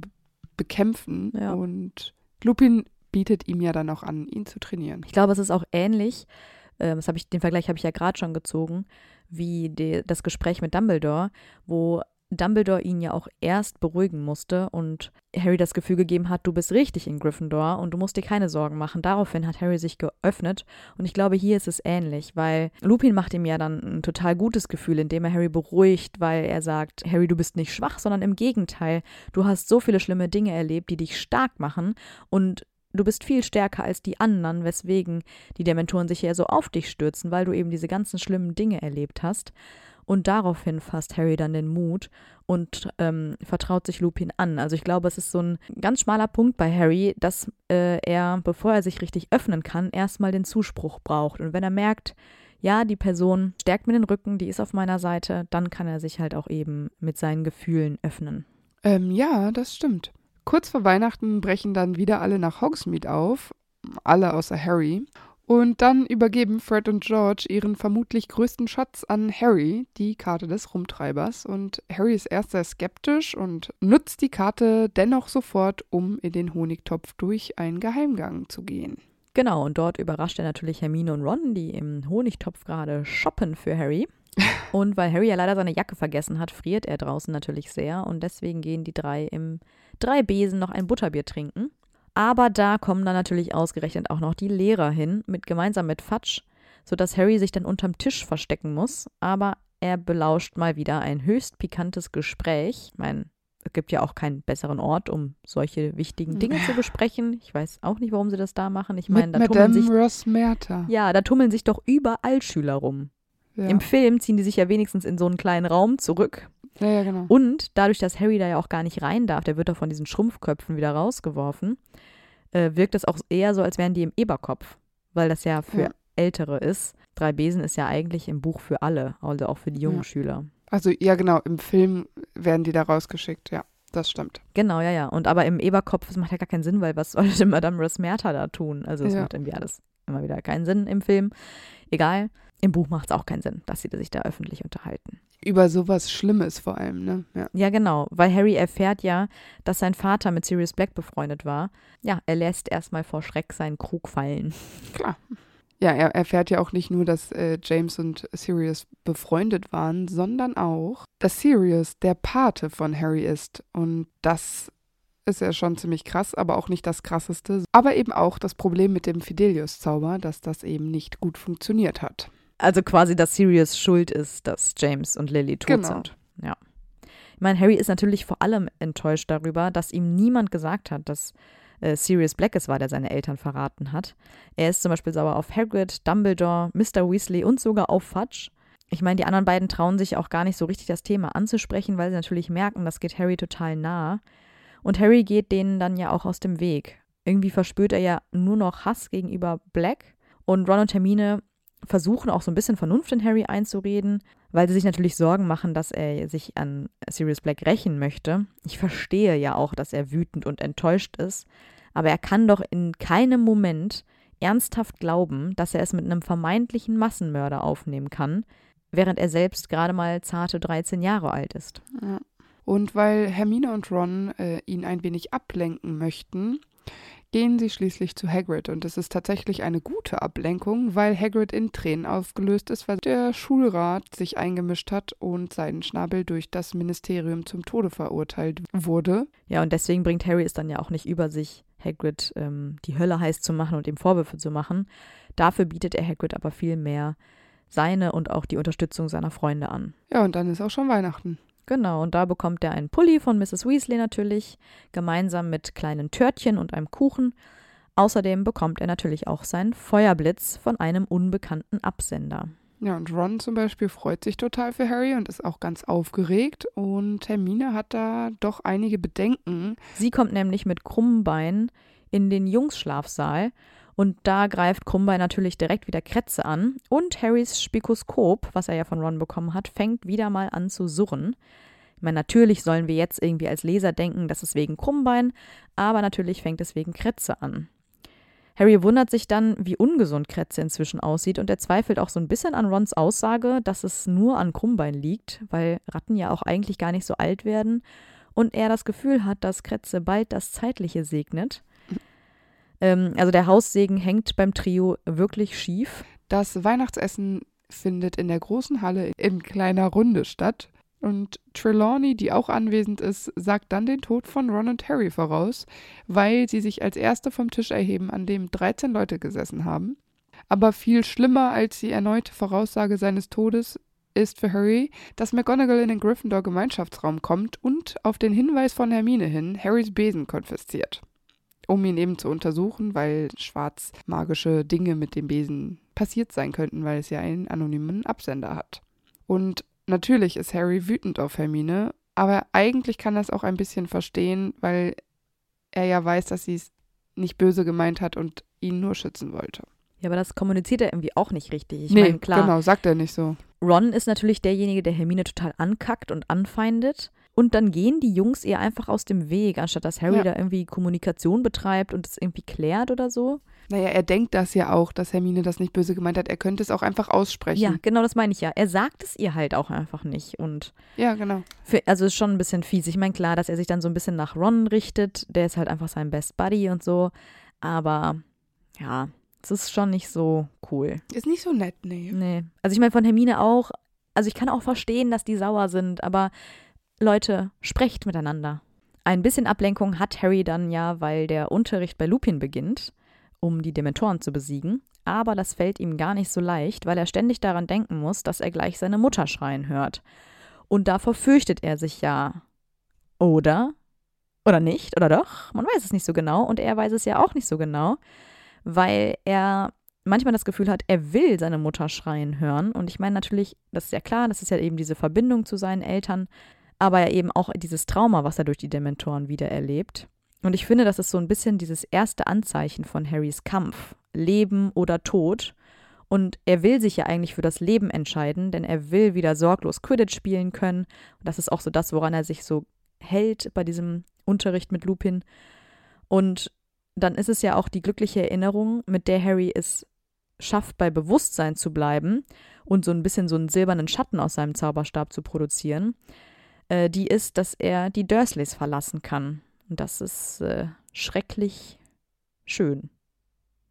bekämpfen. Ja. Und Lupin bietet ihm ja dann auch an, ihn zu trainieren. Ich glaube, es ist auch ähnlich, ähm, das ich, den Vergleich habe ich ja gerade schon gezogen, wie die, das Gespräch mit Dumbledore, wo Dumbledore ihn ja auch erst beruhigen musste und Harry das Gefühl gegeben hat, du bist richtig in Gryffindor und du musst dir keine Sorgen machen. Daraufhin hat Harry sich geöffnet und ich glaube, hier ist es ähnlich, weil Lupin macht ihm ja dann ein total gutes Gefühl, indem er Harry beruhigt, weil er sagt, Harry, du bist nicht schwach, sondern im Gegenteil, du hast so viele schlimme Dinge erlebt, die dich stark machen und du bist viel stärker als die anderen, weswegen die Dementoren sich ja so auf dich stürzen, weil du eben diese ganzen schlimmen Dinge erlebt hast. Und daraufhin fasst Harry dann den Mut und ähm, vertraut sich Lupin an. Also ich glaube, es ist so ein ganz schmaler Punkt bei Harry, dass äh, er, bevor er sich richtig öffnen kann, erstmal den Zuspruch braucht. Und wenn er merkt, ja, die Person stärkt mir den Rücken, die ist auf meiner Seite, dann kann er sich halt auch eben mit seinen Gefühlen öffnen. Ähm, ja, das stimmt. Kurz vor Weihnachten brechen dann wieder alle nach Hogsmeade auf, alle außer Harry. Und dann übergeben Fred und George ihren vermutlich größten Schatz an Harry, die Karte des Rumtreibers. Und Harry ist erst sehr skeptisch und nutzt die Karte dennoch sofort, um in den Honigtopf durch einen Geheimgang zu gehen. Genau, und dort überrascht er natürlich Hermine und Ron, die im Honigtopf gerade shoppen für Harry. Und weil Harry ja leider seine Jacke vergessen hat, friert er draußen natürlich sehr. Und deswegen gehen die drei im drei Besen noch ein Butterbier trinken. Aber da kommen dann natürlich ausgerechnet auch noch die Lehrer hin, mit gemeinsam mit Fatsch, sodass Harry sich dann unterm Tisch verstecken muss. Aber er belauscht mal wieder ein höchst pikantes Gespräch. Ich meine, es gibt ja auch keinen besseren Ort, um solche wichtigen Dinge zu besprechen. Ich weiß auch nicht, warum sie das da machen. Ich meine, da tummeln sich Rosmerta. ja, da tummeln sich doch überall Schüler rum. Ja. Im Film ziehen die sich ja wenigstens in so einen kleinen Raum zurück. Ja, ja, genau. Und dadurch, dass Harry da ja auch gar nicht rein darf, der wird doch von diesen Schrumpfköpfen wieder rausgeworfen, äh, wirkt es auch eher so, als wären die im Eberkopf, weil das ja für Ja. Ältere ist. Drei Besen ist ja eigentlich im Buch für alle, also auch für die jungen Ja. Schüler. Also, ja, genau, im Film werden die da rausgeschickt, ja, das stimmt. Genau, ja, ja. Und aber im Eberkopf, das macht ja gar keinen Sinn, weil was sollte Madame Rosmerta da tun? Also es Ja. macht irgendwie alles immer wieder keinen Sinn im Film. Egal. Im Buch macht es auch keinen Sinn, dass sie sich da öffentlich unterhalten. Über sowas Schlimmes vor allem, ne? Ja. Ja, genau, weil Harry erfährt ja, dass sein Vater mit Sirius Black befreundet war. Ja, er lässt erstmal vor Schreck seinen Krug fallen. Klar. Ja, er erfährt ja auch nicht nur, dass äh, James und Sirius befreundet waren, sondern auch, dass Sirius der Pate von Harry ist. Und das ist ja schon ziemlich krass, aber auch nicht das Krasseste. Aber eben auch das Problem mit dem Fidelius-Zauber, dass das eben nicht gut funktioniert hat. Also quasi, dass Sirius schuld ist, dass James und Lily tot Genau. sind. Ja. Ich meine, Harry ist natürlich vor allem enttäuscht darüber, dass ihm niemand gesagt hat, dass äh, Sirius Black es war, der seine Eltern verraten hat. Er ist zum Beispiel sauer auf Hagrid, Dumbledore, Mr. Weasley und sogar auf Fudge. Ich meine, die anderen beiden trauen sich auch gar nicht so richtig das Thema anzusprechen, weil sie natürlich merken, das geht Harry total nah. Und Harry geht denen dann ja auch aus dem Weg. Irgendwie verspürt er ja nur noch Hass gegenüber Black. Und Ron und Hermine versuchen auch so ein bisschen Vernunft in Harry einzureden, weil sie sich natürlich Sorgen machen, dass er sich an Sirius Black rächen möchte. Ich verstehe ja auch, dass er wütend und enttäuscht ist, aber er kann doch in keinem Moment ernsthaft glauben, dass er es mit einem vermeintlichen Massenmörder aufnehmen kann, während er selbst gerade mal zarte 13 Jahre alt ist. Ja. Und weil Hermine und Ron äh, ihn ein wenig ablenken möchten, gehen sie schließlich zu Hagrid. Und es ist tatsächlich eine gute Ablenkung, weil Hagrid in Tränen aufgelöst ist, weil der Schulrat sich eingemischt hat und sein Schnabel durch das Ministerium zum Tode verurteilt wurde. Ja, und deswegen bringt Harry es dann ja auch nicht über sich, Hagrid ähm, die Hölle heiß zu machen und ihm Vorwürfe zu machen. Dafür bietet er Hagrid aber viel mehr seine und auch die Unterstützung seiner Freunde an. Ja, und dann ist auch schon Weihnachten. Genau, und da bekommt er einen Pulli von Mrs. Weasley natürlich, gemeinsam mit kleinen Törtchen und einem Kuchen. Außerdem bekommt er natürlich auch seinen Feuerblitz von einem unbekannten Absender. Ja, und Ron zum Beispiel freut sich total für Harry und ist auch ganz aufgeregt. Und Hermine hat da doch einige Bedenken. Sie kommt nämlich mit krummen Beinen in den Jungsschlafsaal und da greift Krummbein natürlich direkt wieder Krätze an und Harrys Spikoskop, was er ja von Ron bekommen hat, fängt wieder mal an zu surren. Ich meine, natürlich sollen wir jetzt irgendwie als Leser denken, das ist wegen Krummbein, aber natürlich fängt es wegen Krätze an. Harry wundert sich dann, wie ungesund Krätze inzwischen aussieht und er zweifelt auch so ein bisschen an Rons Aussage, dass es nur an Krummbein liegt, weil Ratten ja auch eigentlich gar nicht so alt werden und er das Gefühl hat, dass Krätze bald das Zeitliche segnet. Ähm, also der Haussegen hängt beim Trio wirklich schief. Das Weihnachtsessen findet in der großen Halle in kleiner Runde statt. Und Trelawney, die auch anwesend ist, sagt dann den Tod von Ron und Harry voraus, weil sie sich als Erste vom Tisch erheben, an dem 13 Leute gesessen haben. Aber viel schlimmer als die erneute Voraussage seines Todes ist für Harry, dass McGonagall in den Gryffindor-Gemeinschaftsraum kommt und auf den Hinweis von Hermine hin Harrys Besen konfisziert. Um ihn eben zu untersuchen, weil schwarzmagische Dinge mit dem Besen passiert sein könnten, weil es ja einen anonymen Absender hat. Und natürlich ist Harry wütend auf Hermine, aber eigentlich kann er es auch ein bisschen verstehen, weil er ja weiß, dass sie es nicht böse gemeint hat und ihn nur schützen wollte. Ja, aber das kommuniziert er irgendwie auch nicht richtig. Ich nee, meine, klar, genau, sagt er nicht so. Ron ist natürlich derjenige, der Hermine total ankackt und anfeindet. Und dann gehen die Jungs ihr einfach aus dem Weg, anstatt dass Harry Ja. da irgendwie Kommunikation betreibt und es irgendwie klärt oder so. Naja, er denkt das ja auch, dass Hermine das nicht böse gemeint hat. Er könnte es auch einfach aussprechen. Ja, genau das meine ich ja. Er sagt es ihr halt auch einfach nicht. Und ja genau. für, also ist schon ein bisschen fies. Ich meine, klar, dass er sich dann so ein bisschen nach Ron richtet. Der ist halt einfach sein Best Buddy und so. Aber ja, es ist schon nicht so cool. Ist nicht so nett, nee. Nee. Also ich meine von Hermine auch. Also ich kann auch verstehen, dass die sauer sind, aber Leute, sprecht miteinander. Ein bisschen Ablenkung hat Harry dann ja, weil der Unterricht bei Lupin beginnt, um die Dementoren zu besiegen. Aber das fällt ihm gar nicht so leicht, weil er ständig daran denken muss, dass er gleich seine Mutter schreien hört. Und davor fürchtet er sich ja. Oder? Oder nicht? Oder doch? Man weiß es nicht so genau und er weiß es ja auch nicht so genau, weil er manchmal das Gefühl hat, er will seine Mutter schreien hören. Und ich meine natürlich, das ist ja klar, das ist ja eben diese Verbindung zu seinen Eltern, aber eben auch dieses Trauma, was er durch die Dementoren wieder erlebt. Und ich finde, das ist so ein bisschen dieses erste Anzeichen von Harrys Kampf. Leben oder Tod. Und er will sich ja eigentlich für das Leben entscheiden, denn er will wieder sorglos Quidditch spielen können. Und das ist auch so das, woran er sich so hält bei diesem Unterricht mit Lupin. Und dann ist es ja auch die glückliche Erinnerung, mit der Harry es schafft, bei Bewusstsein zu bleiben und so ein bisschen so einen silbernen Schatten aus seinem Zauberstab zu produzieren, äh, die ist, dass er die Dursleys verlassen kann. Und das ist äh, schrecklich schön.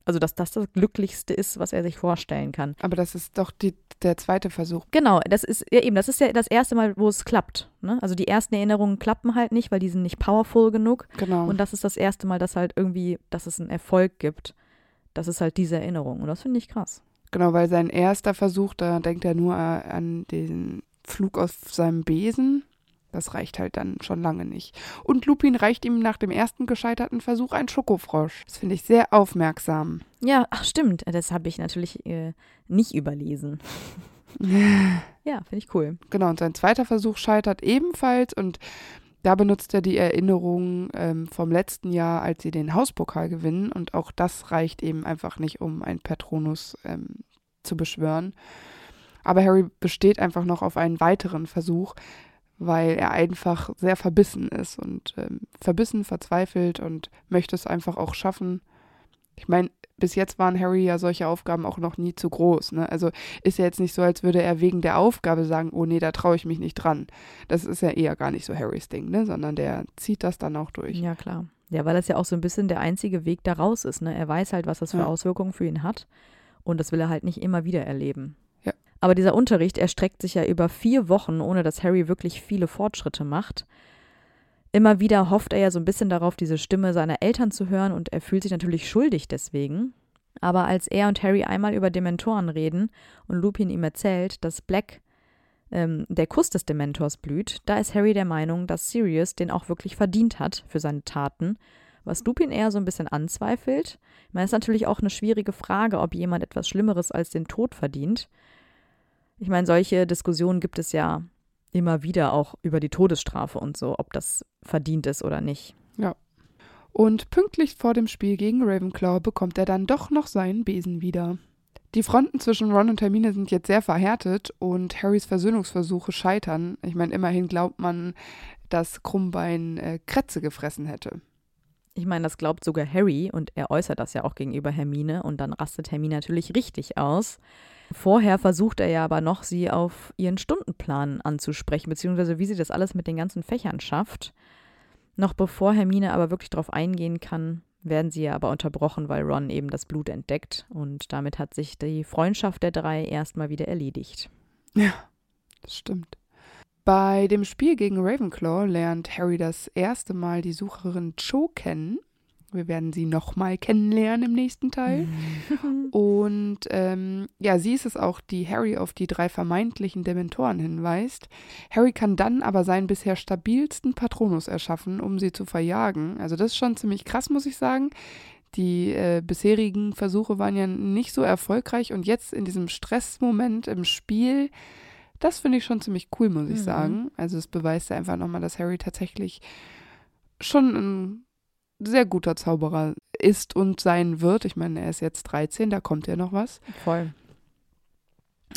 Also, dass das das Glücklichste ist, was er sich vorstellen kann. Aber das ist doch die, der zweite Versuch. Genau, das ist ja eben, das ist ja das erste Mal, wo es klappt. Ne? Also die ersten Erinnerungen klappen halt nicht, weil die sind nicht powerful genug. Genau. Und das ist das erste Mal, dass halt irgendwie, dass es einen Erfolg gibt. Das ist halt diese Erinnerung. Und das finde ich krass. Genau, weil sein erster Versuch, da denkt er nur äh, an den Flug auf seinem Besen. Das reicht halt dann schon lange nicht. Und Lupin reicht ihm nach dem ersten gescheiterten Versuch ein Schokofrosch. Das finde ich sehr aufmerksam. Ja, ach stimmt. Das habe ich natürlich äh, nicht überlesen. ja, finde ich cool. Genau, und sein zweiter Versuch scheitert ebenfalls und da benutzt er die Erinnerung ähm, vom letzten Jahr, als sie den Hauspokal gewinnen und auch das reicht eben einfach nicht, um ein Patronus ähm, zu beschwören. Aber Harry besteht einfach noch auf einen weiteren Versuch, weil er einfach sehr verbissen ist und ähm, verbissen, verzweifelt und möchte es einfach auch schaffen. Ich meine, bis jetzt waren Harry ja solche Aufgaben auch noch nie zu groß. Ne? Also ist ja jetzt nicht so, als würde er wegen der Aufgabe sagen, oh nee, da traue ich mich nicht dran. Das ist ja eher gar nicht so Harrys Ding, ne? sondern der zieht das dann auch durch. Ja, klar. Ja, weil das ja auch so ein bisschen der einzige Weg da raus ist. Ne? Er weiß halt, was das für Ja. Auswirkungen für ihn hat. Und das will er halt nicht immer wieder erleben. Aber dieser Unterricht erstreckt sich ja über vier Wochen, ohne dass Harry wirklich viele Fortschritte macht. Immer wieder hofft er ja so ein bisschen darauf, diese Stimme seiner Eltern zu hören und er fühlt sich natürlich schuldig deswegen. Aber als er und Harry einmal über Dementoren reden und Lupin ihm erzählt, dass Black ähm, der Kuss des Dementors blüht, da ist Harry der Meinung, dass Sirius den auch wirklich verdient hat für seine Taten, was Lupin eher so ein bisschen anzweifelt. Es ist natürlich auch eine schwierige Frage, ob jemand etwas Schlimmeres als den Tod verdient. Ich meine, solche Diskussionen gibt es ja immer wieder auch über die Todesstrafe und so, ob das verdient ist oder nicht. Und pünktlich vor dem Spiel gegen Ravenclaw bekommt er dann doch noch seinen Besen wieder. Die Fronten zwischen Ron und Hermine sind jetzt sehr verhärtet und Harrys Versöhnungsversuche scheitern. Ich meine, immerhin glaubt man, dass Krummbein äh, Krätze gefressen hätte. Ich meine, das glaubt sogar Harry und er äußert das ja auch gegenüber Hermine und dann rastet Hermine natürlich richtig aus. Vorher versucht er ja aber noch, sie auf ihren Stundenplan anzusprechen, beziehungsweise wie sie das alles mit den ganzen Fächern schafft. Noch bevor Hermine aber wirklich darauf eingehen kann, werden sie ja aber unterbrochen, weil Ron eben das Blut entdeckt und damit hat sich die Freundschaft der drei erstmal wieder erledigt. Ja, das stimmt. Bei dem Spiel gegen Ravenclaw lernt Harry das erste Mal die Sucherin Cho kennen. Wir werden sie nochmal kennenlernen im nächsten Teil. Und ähm, ja, sie ist es auch, die Harry auf die drei vermeintlichen Dementoren hinweist. Harry kann dann aber seinen bisher stabilsten Patronus erschaffen, um sie zu verjagen. Also das ist schon ziemlich krass, muss ich sagen. Die äh, bisherigen Versuche waren ja nicht so erfolgreich und jetzt in diesem Stressmoment im Spiel, das finde ich schon ziemlich cool, muss ich Mhm. sagen. Also es beweist ja einfach nochmal, dass Harry tatsächlich schon ein sehr guter Zauberer ist und sein wird. Ich meine, er ist jetzt 13, da kommt ja noch was. Voll.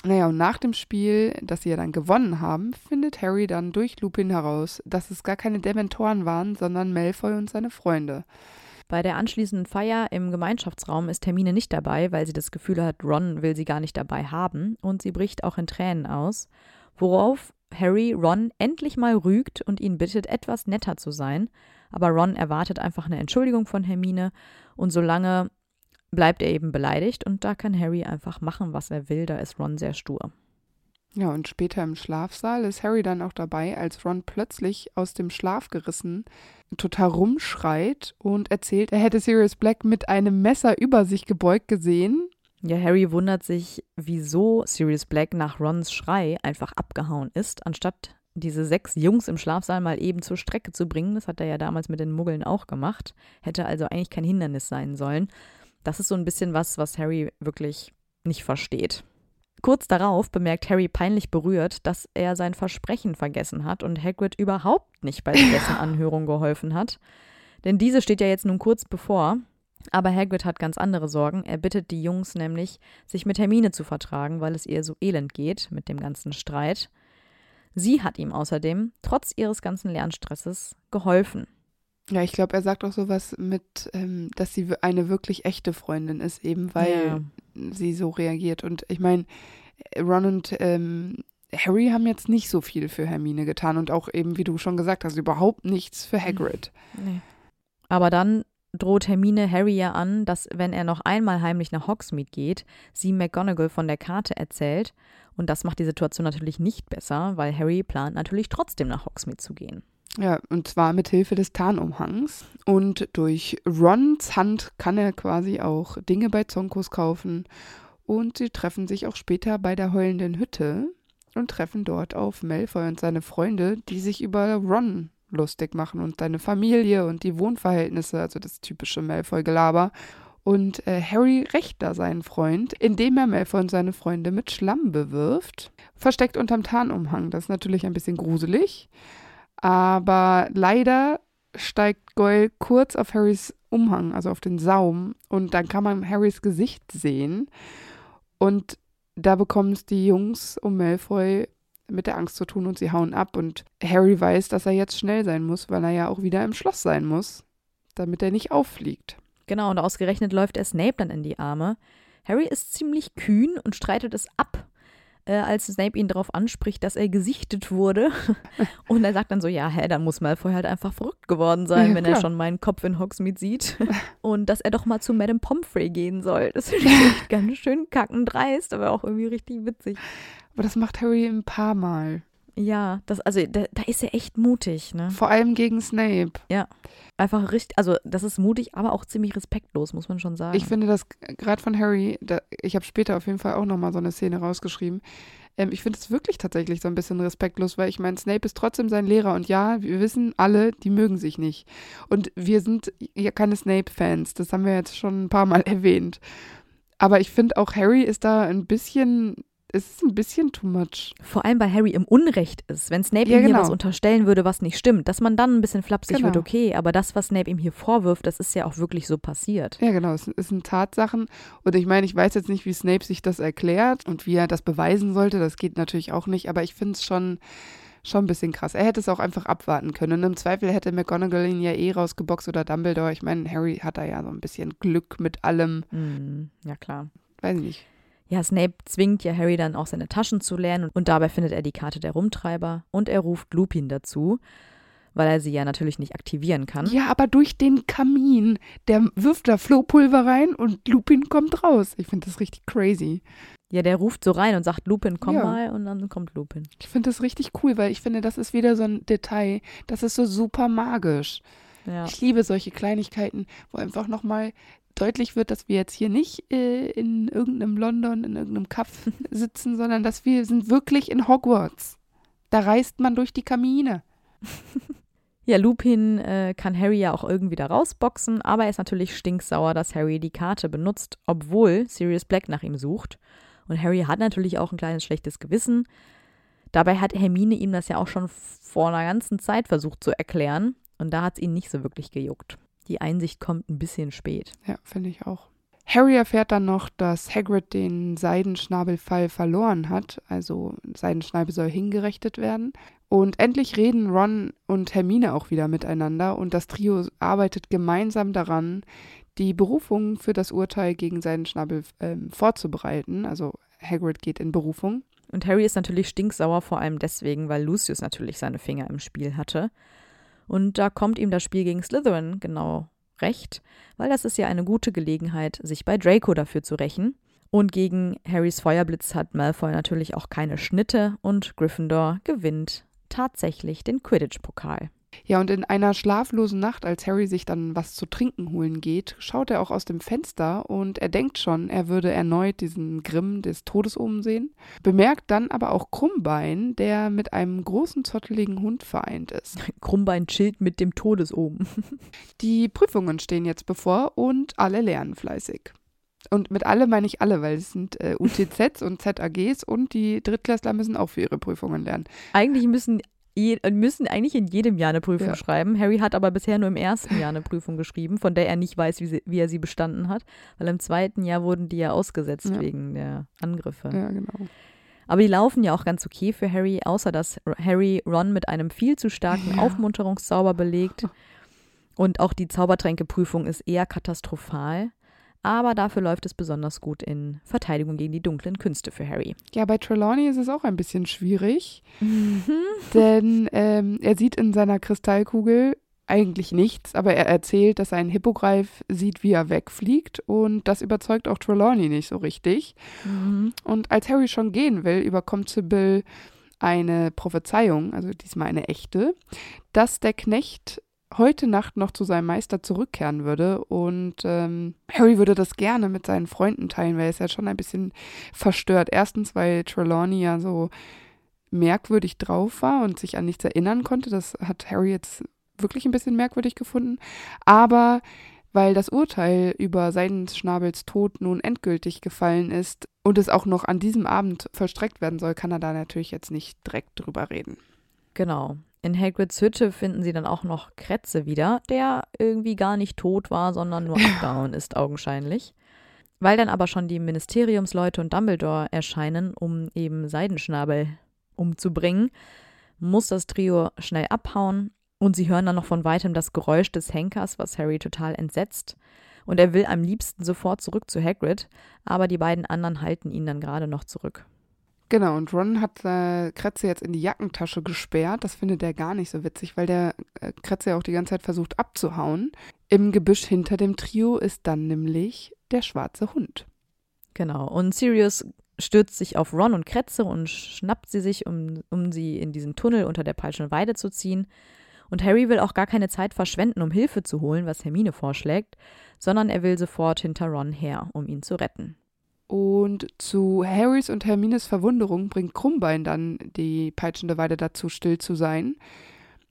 Naja, und nach dem Spiel, das sie ja dann gewonnen haben, findet Harry dann durch Lupin heraus, dass es gar keine Dementoren waren, sondern Malfoy und seine Freunde. Bei der anschließenden Feier im Gemeinschaftsraum ist Hermine nicht dabei, weil sie das Gefühl hat, Ron will sie gar nicht dabei haben und sie bricht auch in Tränen aus, worauf Harry Ron endlich mal rügt und ihn bittet, etwas netter zu sein. Aber Ron erwartet einfach eine Entschuldigung von Hermine und solange bleibt er eben beleidigt und da kann Harry einfach machen, was er will. Da ist Ron sehr stur. Ja, und später im Schlafsaal ist Harry dann auch dabei, als Ron plötzlich aus dem Schlaf gerissen total rumschreit und erzählt, er hätte Sirius Black mit einem Messer über sich gebeugt gesehen. Ja, Harry wundert sich, wieso Sirius Black nach Rons Schrei einfach abgehauen ist, anstatt diese sechs Jungs im Schlafsaal mal eben zur Strecke zu bringen. Das hat er ja damals mit den Muggeln auch gemacht. Hätte also eigentlich kein Hindernis sein sollen. Das ist so ein bisschen was, was Harry wirklich nicht versteht. Kurz darauf bemerkt Harry peinlich berührt, dass er sein Versprechen vergessen hat und Hagrid überhaupt nicht bei dessen Anhörung geholfen hat. Denn diese steht ja jetzt nun kurz bevor. Aber Hagrid hat ganz andere Sorgen. Er bittet die Jungs nämlich, sich mit Hermine zu vertragen, weil es ihr so elend geht mit dem ganzen Streit. Sie hat ihm außerdem, trotz ihres ganzen Lernstresses, geholfen. Ja, ich glaube, er sagt auch sowas mit, ähm, dass sie eine wirklich echte Freundin ist, eben weil ja. sie so reagiert. Und ich meine, Ron und ähm, Harry haben jetzt nicht so viel für Hermine getan und auch eben, wie du schon gesagt hast, überhaupt nichts für Hagrid. Nee. Aber dann droht Hermine Harry ja an, dass wenn er noch einmal heimlich nach Hogsmeade geht, sie McGonagall von der Karte erzählt. Und das macht die Situation natürlich nicht besser, weil Harry plant natürlich trotzdem nach Hogsmeade zu gehen. Ja, und zwar mit Hilfe des Tarnumhangs. Und durch Rons Hand kann er quasi auch Dinge bei Zonkos kaufen. Und sie treffen sich auch später bei der heulenden Hütte und treffen dort auf Malfoy und seine Freunde, die sich über Ron lustig machen und seine Familie und die Wohnverhältnisse, also das typische Malfoy-Gelaber. Und äh, Harry rächt da seinen Freund, indem er Malfoy und seine Freunde mit Schlamm bewirft, versteckt unterm Tarnumhang. Das ist natürlich ein bisschen gruselig. Aber leider steigt Goyle kurz auf Harrys Umhang, also auf den Saum, und dann kann man Harrys Gesicht sehen. Und da bekommen es die Jungs um Malfoy mit der Angst zu tun und sie hauen ab. Und Harry weiß, dass er jetzt schnell sein muss, weil er ja auch wieder im Schloss sein muss, damit er nicht auffliegt. Genau, und ausgerechnet läuft er Snape dann in die Arme. Harry ist ziemlich kühn und streitet es ab, äh, als Snape ihn darauf anspricht, dass er gesichtet wurde. Und er sagt dann so, ja, hä, dann muss Malfoy halt einfach verrückt geworden sein, ja, wenn klar. er schon meinen Kopf in Hogsmeade sieht. Und dass er doch mal zu Madame Pomfrey gehen soll. Das finde ich echt ganz schön kackendreist, aber auch irgendwie richtig witzig. Aber das macht Harry ein paar Mal. Ja, das, also da, da, ist er echt mutig, ne? Vor allem gegen Snape. Ja. Einfach richtig, also das ist mutig, aber auch ziemlich respektlos, muss man schon sagen. Ich finde das gerade von Harry, da, ich habe später auf jeden Fall auch nochmal so eine Szene rausgeschrieben. Ähm, ich finde es wirklich tatsächlich so ein bisschen respektlos, weil ich meine, Snape ist trotzdem sein Lehrer und ja, wir wissen alle, die mögen sich nicht. Und wir sind ja keine Snape-Fans, das haben wir jetzt schon ein paar Mal erwähnt. Aber ich finde auch Harry ist da ein bisschen ist ein bisschen too much. Vor allem, weil Harry im Unrecht ist. Wenn Snape ja, ihm genau. hier was unterstellen würde, was nicht stimmt, dass man dann ein bisschen flapsig genau. wird, okay. Aber das, was Snape ihm hier vorwirft, das ist ja auch wirklich so passiert. Ja, genau. Es, es sind Tatsachen. Und ich meine, ich weiß jetzt nicht, wie Snape sich das erklärt und wie er das beweisen sollte. Das geht natürlich auch nicht. Aber ich finde es schon schon ein bisschen krass. Er hätte es auch einfach abwarten können. Und im Zweifel hätte McGonagall ihn ja eh rausgeboxt oder Dumbledore. Ich meine, Harry hat da ja so ein bisschen Glück mit allem. Mm, ja, klar. Weiß ich nicht. Ja, Snape zwingt ja Harry dann auch seine Taschen zu lernen und dabei findet er die Karte der Rumtreiber und er ruft Lupin dazu, weil er sie ja natürlich nicht aktivieren kann. Ja, aber durch den Kamin, der wirft da Flohpulver rein und Lupin kommt raus. Ich finde das richtig crazy. Ja, der ruft so rein und sagt, Lupin, komm ja. mal, und dann kommt Lupin. Ich finde das richtig cool, weil ich finde, das ist wieder so ein Detail, das ist so super magisch. Ja. Ich liebe solche Kleinigkeiten, wo einfach nochmal deutlich wird, dass wir jetzt hier nicht äh, in irgendeinem London, in irgendeinem Kaff sitzen, sondern dass wir sind wirklich in Hogwarts. Da reist man durch die Kamine. Ja, Lupin äh, kann Harry ja auch irgendwie da rausboxen, aber er ist natürlich stinksauer, dass Harry die Karte benutzt, obwohl Sirius Black nach ihm sucht. Und Harry hat natürlich auch ein kleines schlechtes Gewissen. Dabei hat Hermine ihm das ja auch schon vor einer ganzen Zeit versucht zu erklären und da hat es ihn nicht so wirklich gejuckt. Die Einsicht kommt ein bisschen spät. Ja, finde ich auch. Harry erfährt dann noch, dass Hagrid den Seidenschnabelfall verloren hat, also Seidenschnabel soll hingerichtet werden. Und endlich reden Ron und Hermine auch wieder miteinander und das Trio arbeitet gemeinsam daran, die Berufung für das Urteil gegen Seidenschnabel äh, vorzubereiten. Also Hagrid geht in Berufung. Und Harry ist natürlich stinksauer, vor allem deswegen, weil Lucius natürlich seine Finger im Spiel hatte. Und da kommt ihm das Spiel gegen Slytherin genau recht, weil das ist ja eine gute Gelegenheit, sich bei Draco dafür zu rächen. Und gegen Harrys Feuerblitz hat Malfoy natürlich auch keine Schnitte und Gryffindor gewinnt tatsächlich den Quidditch-Pokal. Ja, und in einer schlaflosen Nacht, als Harry sich dann was zu trinken holen geht, schaut er auch aus dem Fenster und er denkt schon, er würde erneut diesen Grimm des Todes oben sehen, bemerkt dann aber auch Krummbein, der mit einem großen, zotteligen Hund vereint ist. Krummbein chillt mit dem Todesoben. Die Prüfungen stehen jetzt bevor und alle lernen fleißig. Und mit alle meine ich alle, weil es sind äh, UTZs und ZAGs und die Drittklässler müssen auch für ihre Prüfungen lernen. Eigentlich müssen je, müssen eigentlich in jedem Jahr eine Prüfung ja. schreiben. Harry hat aber bisher nur im ersten Jahr eine Prüfung geschrieben, von der er nicht weiß, wie, sie, wie, er sie bestanden hat, weil im zweiten Jahr wurden die ja ausgesetzt ja. wegen der Angriffe. Ja, genau. Aber die laufen ja auch ganz okay für Harry, außer dass Harry Ron mit einem viel zu starken ja. Aufmunterungszauber belegt. Und auch die Zaubertränkeprüfung ist eher katastrophal aber dafür läuft es besonders gut in Verteidigung gegen die dunklen Künste für Harry. Ja, bei Trelawney ist es auch ein bisschen schwierig, mhm. denn ähm, er sieht in seiner Kristallkugel eigentlich nichts, aber er erzählt, dass ein Hippogreif sieht, wie er wegfliegt und das überzeugt auch Trelawney nicht so richtig. Mhm. Und als Harry schon gehen will, überkommt Sybil eine Prophezeiung, also diesmal eine echte, dass der Knecht heute Nacht noch zu seinem Meister zurückkehren würde. Und ähm, Harry würde das gerne mit seinen Freunden teilen, weil er ist ja schon ein bisschen verstört. Erstens, weil Trelawney ja so merkwürdig drauf war und sich an nichts erinnern konnte. Das hat Harry jetzt wirklich ein bisschen merkwürdig gefunden. Aber weil das Urteil über Seidenschnabels Tod nun endgültig gefallen ist und es auch noch an diesem Abend vollstreckt werden soll, kann er da natürlich jetzt nicht direkt drüber reden. Genau. In Hagrids Hütte finden sie dann auch noch Kretze wieder, der irgendwie gar nicht tot war, sondern nur abgehauen ist augenscheinlich. Weil dann aber schon die Ministeriumsleute und Dumbledore erscheinen, um eben Seidenschnabel umzubringen, muss das Trio schnell abhauen und sie hören dann noch von weitem das Geräusch des Henkers, was Harry total entsetzt. Und er will am liebsten sofort zurück zu Hagrid, aber die beiden anderen halten ihn dann gerade noch zurück. Genau, und Ron hat äh, Kretze jetzt in die Jackentasche gesperrt. Das findet er gar nicht so witzig, weil der äh, Kretze ja auch die ganze Zeit versucht abzuhauen. Im Gebüsch hinter dem Trio ist dann nämlich der schwarze Hund. Genau, und Sirius stürzt sich auf Ron und Kretze und schnappt sie sich, um, um sie in diesen Tunnel unter der peitschenden Weide zu ziehen. Und Harry will auch gar keine Zeit verschwenden, um Hilfe zu holen, was Hermine vorschlägt, sondern er will sofort hinter Ron her, um ihn zu retten. Und zu Harrys und Hermines Verwunderung bringt Krummbein dann die peitschende Weide dazu, still zu sein,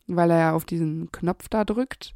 weil er ja auf diesen Knopf da drückt.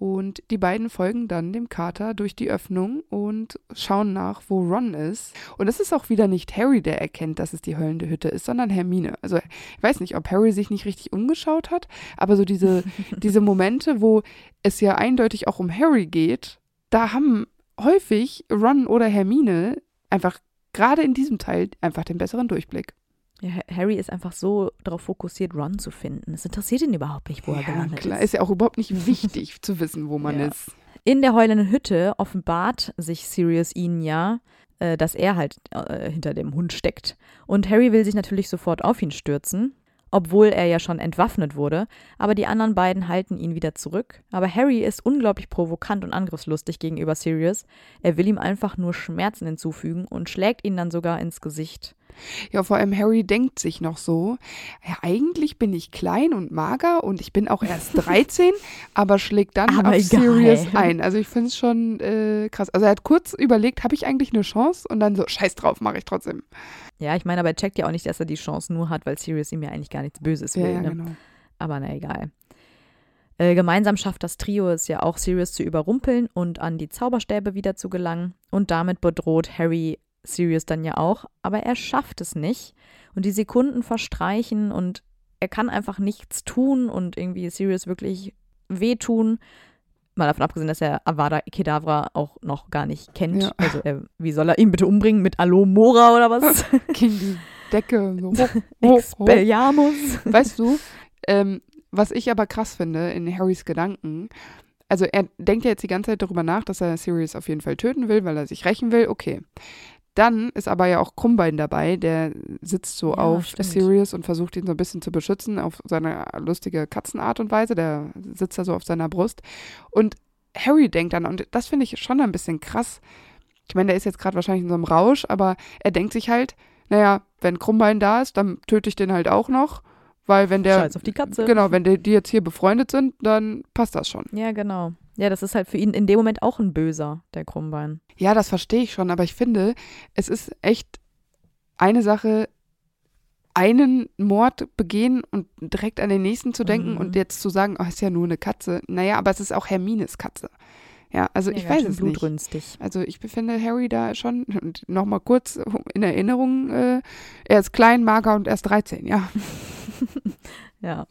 Und die beiden folgen dann dem Kater durch die Öffnung und schauen nach, wo Ron ist. Und es ist auch wieder nicht Harry, der erkennt, dass es die heulende Hütte ist, sondern Hermine. Also ich weiß nicht, ob Harry sich nicht richtig umgeschaut hat, aber so diese, diese Momente, wo es ja eindeutig auch um Harry geht, da haben häufig Ron oder Hermine einfach gerade in diesem Teil einfach den besseren Durchblick. Ja, Harry ist einfach so darauf fokussiert, Ron zu finden. Es interessiert ihn überhaupt nicht, wo er gelandet klar. ist. Ist ja auch überhaupt nicht wichtig zu wissen, wo man ja. ist. In der heulenden Hütte offenbart sich Sirius ihnen ja, äh, dass er halt äh, hinter dem Hund steckt. Und Harry will sich natürlich sofort auf ihn stürzen obwohl er ja schon entwaffnet wurde, aber die anderen beiden halten ihn wieder zurück. Aber Harry ist unglaublich provokant und angriffslustig gegenüber Sirius. Er will ihm einfach nur Schmerzen hinzufügen und schlägt ihn dann sogar ins Gesicht. Ja, vor allem Harry denkt sich noch so, ja, eigentlich bin ich klein und mager und ich bin auch erst 13, aber schlägt dann aber auf egal. Sirius ein. Also ich finde es schon äh, krass. Also er hat kurz überlegt, habe ich eigentlich eine Chance? Und dann so, scheiß drauf, mache ich trotzdem. Ja, ich meine, aber er checkt ja auch nicht, dass er die Chance nur hat, weil Sirius ihm ja eigentlich gar nichts Böses will. Ja, ja, ne? genau. Aber na egal. Äh, gemeinsam schafft das Trio es ja auch, Sirius zu überrumpeln und an die Zauberstäbe wieder zu gelangen. Und damit bedroht Harry Sirius dann ja auch, aber er schafft es nicht. Und die Sekunden verstreichen und er kann einfach nichts tun und irgendwie Sirius wirklich wehtun. Mal davon abgesehen, dass er Avada Kedavra auch noch gar nicht kennt. Ja. Also er, wie soll er ihn bitte umbringen? Mit Alomora oder was? Gegen die Decke. So hoch. Expelliarmus. Weißt du, ähm, was ich aber krass finde in Harrys Gedanken, also er denkt ja jetzt die ganze Zeit darüber nach, dass er Sirius auf jeden Fall töten will, weil er sich rächen will, okay. Dann ist aber ja auch Krummbein dabei, der sitzt so Ja, auf stimmt. Sirius und versucht ihn so ein bisschen zu beschützen auf seine lustige Katzenart und Weise. Der sitzt da so auf seiner Brust. Und Harry denkt dann, und das finde ich schon ein bisschen krass. Ich meine, der ist jetzt gerade wahrscheinlich in so einem Rausch, aber er denkt sich halt, naja, wenn Krummbein da ist, dann töte ich den halt auch noch. Weil wenn der, Scheiß auf die Katze. genau, wenn die, die jetzt hier befreundet sind, dann passt das schon. Ja, genau. Ja, das ist halt für ihn in dem Moment auch ein Böser, der Krummbein. Ja, das verstehe ich schon, aber ich finde, es ist echt eine Sache, einen Mord begehen und direkt an den nächsten zu denken Mhm. und jetzt zu sagen, oh, ist ja nur eine Katze. Naja, aber es ist auch Hermines Katze. Ja, also ja, ich weiß es nicht. blutrünstig. Also ich befinde Harry da schon, und nochmal kurz in Erinnerung, äh, er ist klein, mager und erst 13, ja. Ja.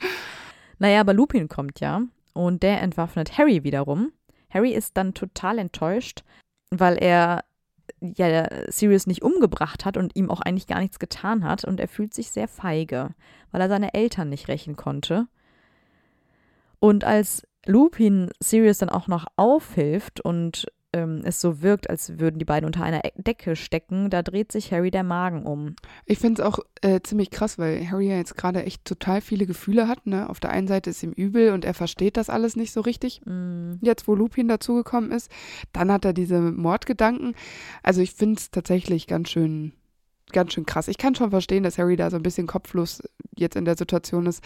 Naja, aber Lupin kommt ja und der entwaffnet Harry wiederum. Harry ist dann total enttäuscht, weil er ja Sirius nicht umgebracht hat und ihm auch eigentlich gar nichts getan hat und er fühlt sich sehr feige, weil er seine Eltern nicht rächen konnte. Und als Lupin Sirius dann auch noch aufhilft und ähm, es so wirkt, als würden die beiden unter einer E- Decke stecken, da dreht sich Harry der Magen um. Ich finde es auch äh, ziemlich krass, weil Harry ja jetzt gerade echt total viele Gefühle hat. Ne? Auf der einen Seite ist ihm übel und er versteht das alles nicht so richtig. Mm, Jetzt, wo Lupin dazugekommen ist, dann hat er diese Mordgedanken. Also ich finde es tatsächlich ganz schön, ganz schön krass. Ich kann schon verstehen, dass Harry da so ein bisschen kopflos jetzt in der Situation ist.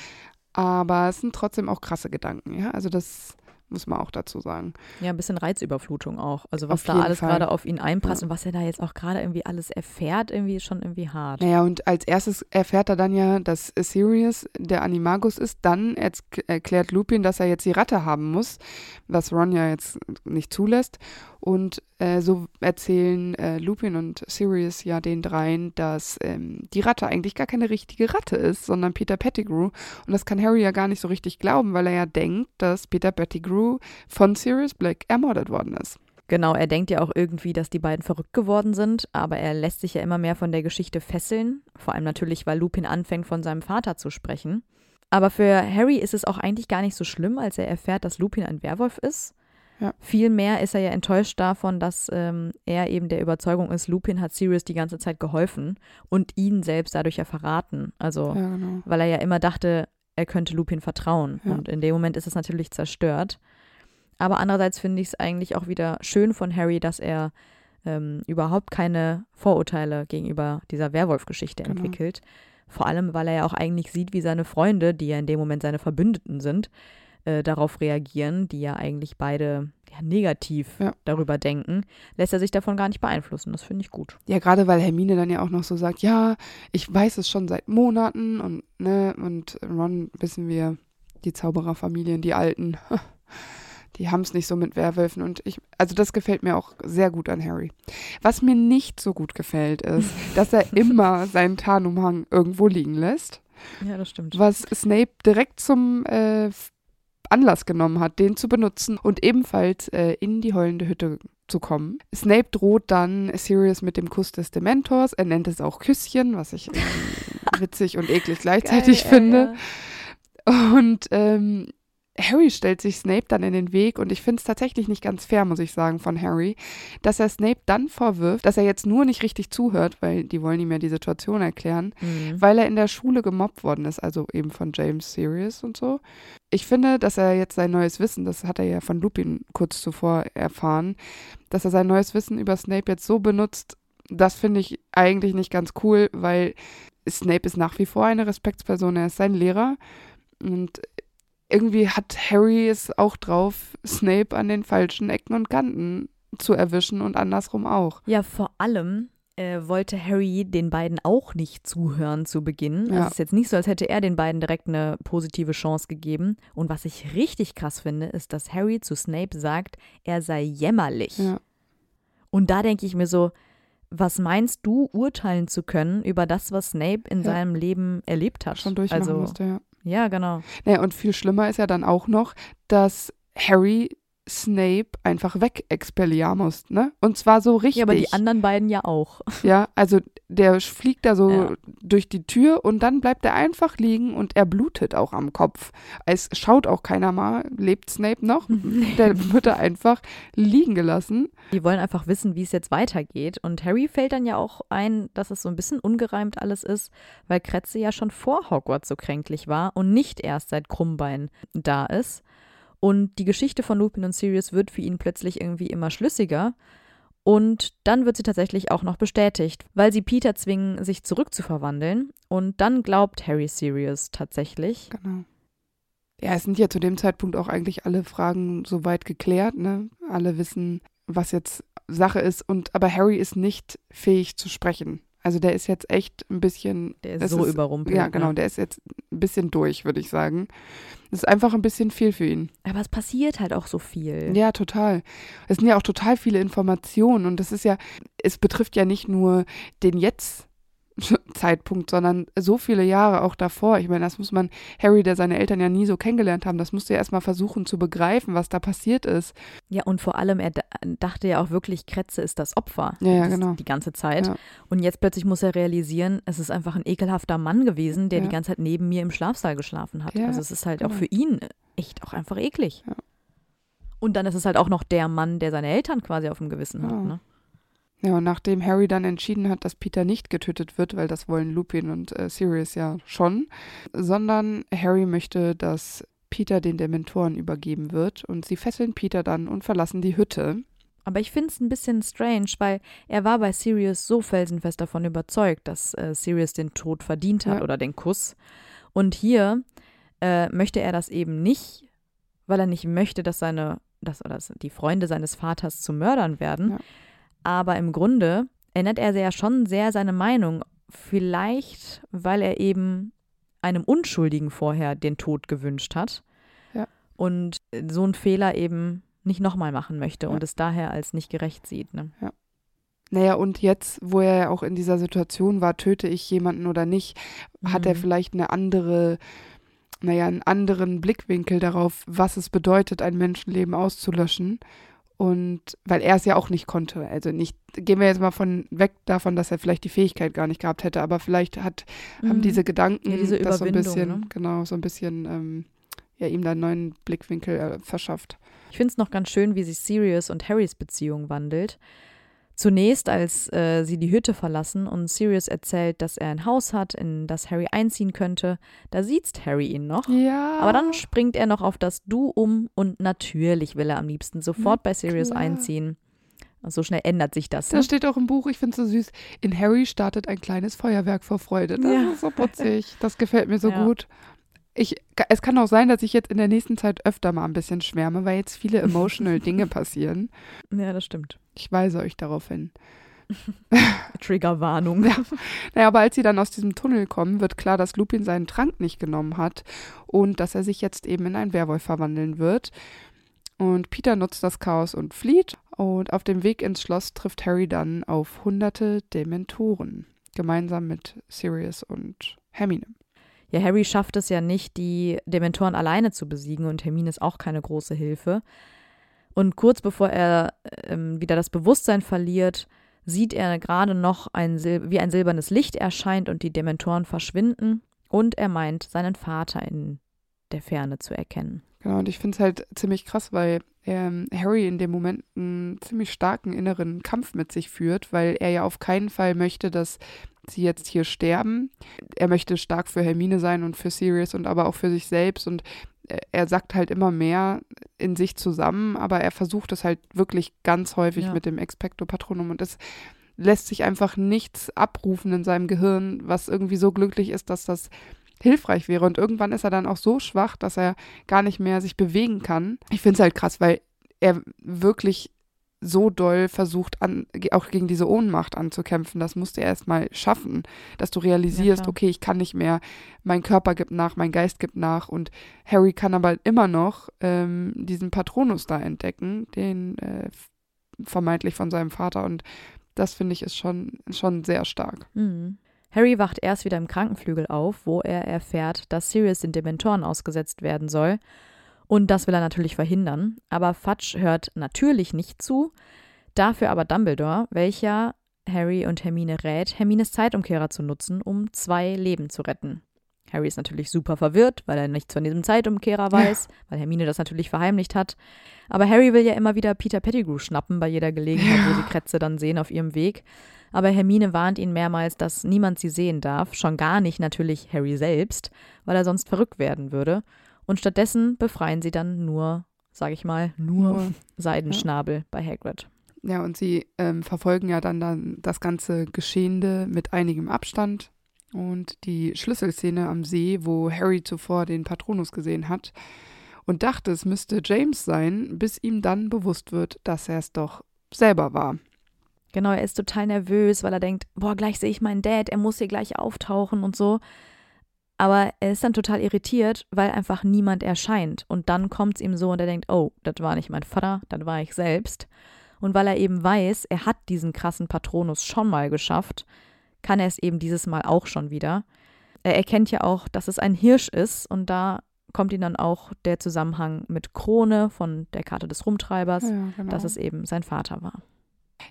Aber es sind trotzdem auch krasse Gedanken, ja. Also das muss man auch dazu sagen. Ja, ein bisschen Reizüberflutung auch. Also was Auf da alles gerade auf ihn einprasst Ja. und was er da jetzt auch gerade irgendwie alles erfährt, irgendwie ist schon irgendwie hart. Naja, und als erstes erfährt er dann ja, dass Sirius der Animagus ist. Dann erklärt Lupin, dass er jetzt die Ratte haben muss, was Ron ja jetzt nicht zulässt. Und äh, so erzählen äh, Lupin und Sirius ja den dreien, dass ähm, die Ratte eigentlich gar keine richtige Ratte ist, sondern Peter Pettigrew. Und das kann Harry ja gar nicht so richtig glauben, weil er ja denkt, dass Peter Pettigrew von Sirius Black ermordet worden ist. Genau, er denkt ja auch irgendwie, dass die beiden verrückt geworden sind, aber er lässt sich ja immer mehr von der Geschichte fesseln. Vor allem natürlich, weil Lupin anfängt, von seinem Vater zu sprechen. Aber für Harry ist es auch eigentlich gar nicht so schlimm, als er erfährt, dass Lupin ein Werwolf ist. Ja. Vielmehr ist er ja enttäuscht davon, dass ähm, er eben der Überzeugung ist, Lupin hat Sirius die ganze Zeit geholfen und ihn selbst dadurch ja verraten. Also, Ja, genau. weil er ja immer dachte, er könnte Lupin vertrauen. Ja. Und in dem Moment ist es natürlich zerstört. Aber andererseits finde ich es eigentlich auch wieder schön von Harry, dass er ähm, überhaupt keine Vorurteile gegenüber dieser Werwolf-Geschichte Genau. entwickelt. Vor allem, weil er ja auch eigentlich sieht, wie seine Freunde, die ja in dem Moment seine Verbündeten sind, äh, darauf reagieren, die ja eigentlich beide ja, negativ Ja. darüber denken, lässt er sich davon gar nicht beeinflussen. Das finde ich gut. Ja, gerade weil Hermine dann ja auch noch so sagt, ja, ich weiß es schon seit Monaten und ne, und Ron wissen wir, die Zaubererfamilien, die Alten, die haben es nicht so mit Werwölfen und ich, also das gefällt mir auch sehr gut an Harry. Was mir nicht so gut gefällt, ist, dass er immer seinen Tarnumhang irgendwo liegen lässt, Ja, das stimmt. was Snape direkt zum äh, Anlass genommen hat, den zu benutzen und ebenfalls äh, in die heulende Hütte zu kommen. Snape droht dann Sirius mit dem Kuss des Dementors. Er nennt es auch Küsschen, was ich irgendwie witzig und eklig gleichzeitig Geil, finde. ja. Und ähm, Harry stellt sich Snape dann in den Weg und ich finde es tatsächlich nicht ganz fair, muss ich sagen, von Harry, dass er Snape dann vorwirft, dass er jetzt nur nicht richtig zuhört, weil die wollen ihm ja die Situation erklären, Mhm. weil er in der Schule gemobbt worden ist, also eben von James Sirius und so. Ich finde, dass er jetzt sein neues Wissen, das hat er ja von Lupin kurz zuvor erfahren, dass er sein neues Wissen über Snape jetzt so benutzt, das finde ich eigentlich nicht ganz cool, weil Snape ist nach wie vor eine Respektsperson, er ist sein Lehrer und irgendwie hat Harry es auch drauf, Snape an den falschen Ecken und Kanten zu erwischen und andersrum auch. Ja, vor allem äh, wollte Harry den beiden auch nicht zuhören zu Beginn. Also Ja. Es ist jetzt nicht so, als hätte er den beiden direkt eine positive Chance gegeben. Und was ich richtig krass finde, ist, dass Harry zu Snape sagt, er sei jämmerlich. Ja. Und da denke ich mir so, was meinst du, urteilen zu können über das, was Snape in Ja. seinem Leben erlebt hat? Schon durchmachen also, musste, ja. Ja, genau. Naja, und viel schlimmer ist ja dann auch noch, dass Harry Snape einfach weg Expelliarmus, ne? Und zwar so richtig. Ja, aber die anderen beiden ja auch. Ja, also der fliegt da so Ja. durch die Tür und dann bleibt er einfach liegen und er blutet auch am Kopf. Es schaut auch keiner mal, lebt Snape noch? der wird da einfach liegen gelassen. Die wollen einfach wissen, wie es jetzt weitergeht. Und Harry fällt dann ja auch ein, dass es so ein bisschen ungereimt alles ist, weil Kretze ja schon vor Hogwarts so kränklich war und nicht erst seit Krummbein da ist. Und die Geschichte von Lupin und Sirius wird für ihn plötzlich irgendwie immer schlüssiger. Und dann wird sie tatsächlich auch noch bestätigt, weil sie Peter zwingen, sich zurückzuverwandeln. Und dann glaubt Harry Sirius tatsächlich. Genau. Ja, es sind ja zu dem Zeitpunkt auch eigentlich alle Fragen soweit geklärt, ne? Alle wissen, was jetzt Sache ist und aber Harry ist nicht fähig zu sprechen. Also der ist jetzt echt ein bisschen Der ist so überrumpelt. Ja, genau, ne? der ist jetzt ein bisschen durch, würde ich sagen. Das ist einfach ein bisschen viel für ihn. Aber es passiert halt auch so viel. Ja, total. Es sind ja auch total viele Informationen und das ist ja, es betrifft ja nicht nur den jetzt Zeitpunkt, sondern so viele Jahre auch davor. Ich meine, das muss man, Harry, der seine Eltern ja nie so kennengelernt haben, das musste er erstmal versuchen zu begreifen, was da passiert ist. Ja, und vor allem, er da- dachte ja auch wirklich, Kretze ist das Opfer. Ja, ja, genau. Die ganze Zeit. Ja. Und jetzt plötzlich muss er realisieren, es ist einfach ein ekelhafter Mann gewesen, der Ja. die ganze Zeit neben mir im Schlafsaal geschlafen hat. Also es ist halt auch genau. für ihn echt auch einfach eklig. Und dann ist es halt auch noch der Mann, der seine Eltern quasi auf dem Gewissen hat. Ne? Ja, und nachdem Harry dann entschieden hat, dass Peter nicht getötet wird, weil das wollen Lupin und äh, Sirius ja schon, sondern Harry möchte, dass Peter den Dementoren übergeben wird und sie fesseln Peter dann und verlassen die Hütte. Aber ich finde es ein bisschen strange, weil er war bei Sirius so felsenfest davon überzeugt, dass äh, Sirius den Tod verdient hat Ja. oder den Kuss. Und hier äh, möchte er das eben nicht, weil er nicht möchte, dass seine, dass, oder dass die Freunde seines Vaters zu Mördern werden. Ja. Aber im Grunde ändert er ja schon sehr seine Meinung. Vielleicht, weil er eben einem Unschuldigen vorher den Tod gewünscht hat. Ja. Und so einen Fehler eben nicht nochmal machen möchte Ja. und es daher als nicht gerecht sieht. Ne? Naja, und jetzt, wo er ja auch in dieser Situation war, töte ich jemanden oder nicht, hat er Mhm. vielleicht eine andere, naja, einen anderen Blickwinkel darauf, was es bedeutet, ein Menschenleben auszulöschen. Und weil er es ja auch nicht konnte. Also nicht, gehen wir jetzt mal von weg davon, dass er vielleicht die Fähigkeit gar nicht gehabt hätte, aber vielleicht hat, haben Mhm. diese Gedanken Ja, diese das so ein bisschen, ne? genau, so ein bisschen, ähm, ja, ihm da einen neuen Blickwinkel äh, verschafft. Ich finde es noch ganz schön, wie sich Sirius und Harrys Beziehung wandelt. Zunächst, als äh, sie die Hütte verlassen und Sirius erzählt, dass er ein Haus hat, in das Harry einziehen könnte, da sieht Harry ihn noch. Ja. Aber dann springt er noch auf das Du um und natürlich will er am liebsten sofort bei Sirius klar. einziehen. So schnell ändert sich das. Da Ne? steht auch im Buch, ich finde es so süß, in Harry startet ein kleines Feuerwerk vor Freude. Das Ja. ist so putzig. Das gefällt mir so Ja. gut. Ich, es kann auch sein, dass ich jetzt in der nächsten Zeit öfter mal ein bisschen schwärme, weil jetzt viele emotional Dinge passieren. Ja, das stimmt. Ich weise euch darauf hin. Triggerwarnung. Ja. Naja, aber als sie dann aus diesem Tunnel kommen, wird klar, dass Lupin seinen Trank nicht genommen hat und dass er sich jetzt eben in einen Werwolf verwandeln wird. Und Peter nutzt das Chaos und flieht. Und auf dem Weg ins Schloss trifft Harry dann auf hunderte Dementoren. Gemeinsam mit Sirius und Hermine. Ja, Harry schafft es ja nicht, die Dementoren alleine zu besiegen und Hermine ist auch keine große Hilfe. Und kurz bevor er ähm, wieder das Bewusstsein verliert, sieht er gerade noch, ein Sil wie ein silbernes Licht erscheint und die Dementoren verschwinden. Und er meint, seinen Vater in der Ferne zu erkennen. Genau, und ich finde es halt ziemlich krass, weil ähm, Harry in dem Moment einen ziemlich starken inneren Kampf mit sich führt, weil er ja auf keinen Fall möchte, dass sie jetzt hier sterben. Er möchte stark für Hermine sein und für Sirius und aber auch für sich selbst und äh, er sagt halt immer mehr in sich zusammen, aber er versucht es halt wirklich ganz häufig Ja. mit dem Expecto Patronum und es lässt sich einfach nichts abrufen in seinem Gehirn, was irgendwie so glücklich ist, dass das hilfreich wäre. Und irgendwann ist er dann auch so schwach, dass er gar nicht mehr sich bewegen kann. Ich finde es halt krass, weil er wirklich so doll versucht, an, auch gegen diese Ohnmacht anzukämpfen. Das musste er erst mal schaffen, dass du realisierst, klar. okay, ich kann nicht mehr, mein Körper gibt nach, mein Geist gibt nach und Harry kann aber immer noch ähm, diesen Patronus da entdecken, den äh, vermeintlich von seinem Vater und das finde ich ist schon, schon sehr stark. Mhm. Harry wacht erst wieder im Krankenflügel auf, wo er erfährt, dass Sirius den Dementoren ausgesetzt werden soll. Und das will er natürlich verhindern. Aber Fudge hört natürlich nicht zu. Dafür aber Dumbledore, welcher Harry und Hermine rät, Hermines Zeitumkehrer zu nutzen, um zwei Leben zu retten. Harry ist natürlich super verwirrt, weil er nichts von diesem Zeitumkehrer weiß, ja. weil Hermine das natürlich verheimlicht hat. Aber Harry will ja immer wieder Peter Pettigrew schnappen bei jeder Gelegenheit, ja. wo sie Kretze dann sehen auf ihrem Weg. Aber Hermine warnt ihn mehrmals, dass niemand sie sehen darf, schon gar nicht natürlich Harry selbst, weil er sonst verrückt werden würde. Und stattdessen befreien sie dann nur, sage ich mal, nur, nur. Seidenschnabel ja. bei Hagrid. Ja, und sie ähm, verfolgen ja dann, dann das ganze Geschehende mit einigem Abstand. Und die Schlüsselszene am See, wo Harry zuvor den Patronus gesehen hat und dachte, es müsste James sein, bis ihm dann bewusst wird, dass er es doch selber war. Genau, er ist total nervös, weil er denkt, boah, gleich sehe ich meinen Dad, er muss hier gleich auftauchen und so. Aber er ist dann total irritiert, weil einfach niemand erscheint. Und dann kommt es ihm so und er denkt, oh, das war nicht mein Vater, das war ich selbst. Und weil er eben weiß, er hat diesen krassen Patronus schon mal geschafft, kann er es eben dieses Mal auch schon wieder. Er erkennt ja auch, dass es ein Hirsch ist und da kommt ihm dann auch der Zusammenhang mit Krone von der Karte des Rumtreibers, ja, genau. dass es eben sein Vater war.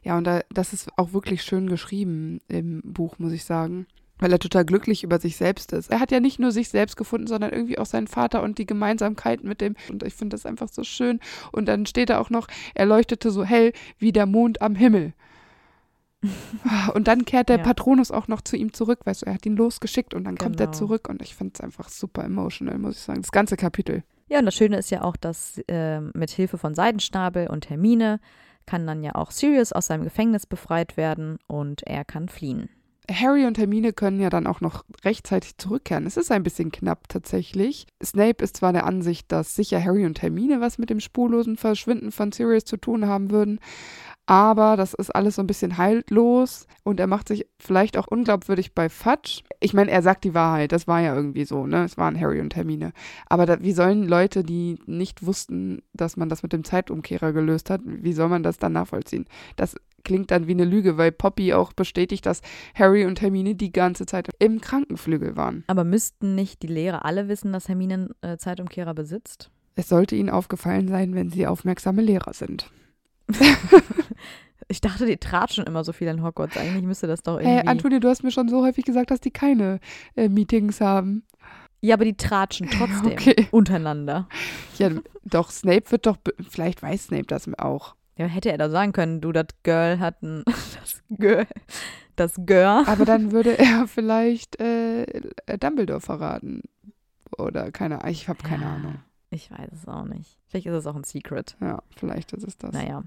Ja, und da, das ist auch wirklich schön geschrieben im Buch, muss ich sagen weil er total glücklich über sich selbst ist. Er hat ja nicht nur sich selbst gefunden, sondern irgendwie auch seinen Vater und die Gemeinsamkeit mit dem. Und ich finde das einfach so schön. Und dann steht da auch noch, er leuchtete so hell wie der Mond am Himmel. und dann kehrt der ja. Patronus auch noch zu ihm zurück, weißt du, er hat ihn losgeschickt und dann genau. kommt er genau. zurück und ich finde es einfach super emotional, muss ich sagen. Das ganze Kapitel. Ja, und das Schöne ist ja auch, dass äh, mit Hilfe von Seidenschnabel und Hermine kann dann ja auch Sirius aus seinem Gefängnis befreit werden und er kann fliehen. Harry und Hermine können ja dann auch noch rechtzeitig zurückkehren. Es ist ein bisschen knapp tatsächlich. Snape ist zwar der Ansicht, dass sicher Harry und Hermine was mit dem spurlosen Verschwinden von Sirius zu tun haben würden, aber das ist alles so ein bisschen haltlos und er macht sich vielleicht auch unglaubwürdig bei Fudge. Ich meine, er sagt die Wahrheit, das war ja irgendwie so, ne? Es waren Harry und Hermine. Aber da, wie sollen Leute, die nicht wussten, dass man das mit dem Zeitumkehrer gelöst hat, wie soll man das dann nachvollziehen? Das klingt dann wie eine Lüge, weil Poppy auch bestätigt, dass Harry und Hermine die ganze Zeit im Krankenflügel waren. Aber müssten nicht die Lehrer alle wissen, dass Hermine einen äh, Zeitumkehrer besitzt? Es sollte ihnen aufgefallen sein, wenn sie aufmerksame Lehrer sind. Ich dachte, die tratschen immer so viel in Hogwarts. Eigentlich müsste das doch irgendwie. Hey, Antonia, du hast mir schon so häufig gesagt, dass die keine äh, Meetings haben. Ja, aber die tratschen trotzdem okay. untereinander. Ja, doch, Snape wird doch. Vielleicht weiß Snape das auch. Ja, hätte er da sagen können, du, das Girl hat ein. Das Girl. Das Girl. Aber dann würde er vielleicht äh, Dumbledore verraten. Oder keine Ahnung. Ich habe keine ja, Ahnung. Ich weiß es auch nicht. Vielleicht ist es auch ein Secret. Ja, vielleicht ist es das. Naja.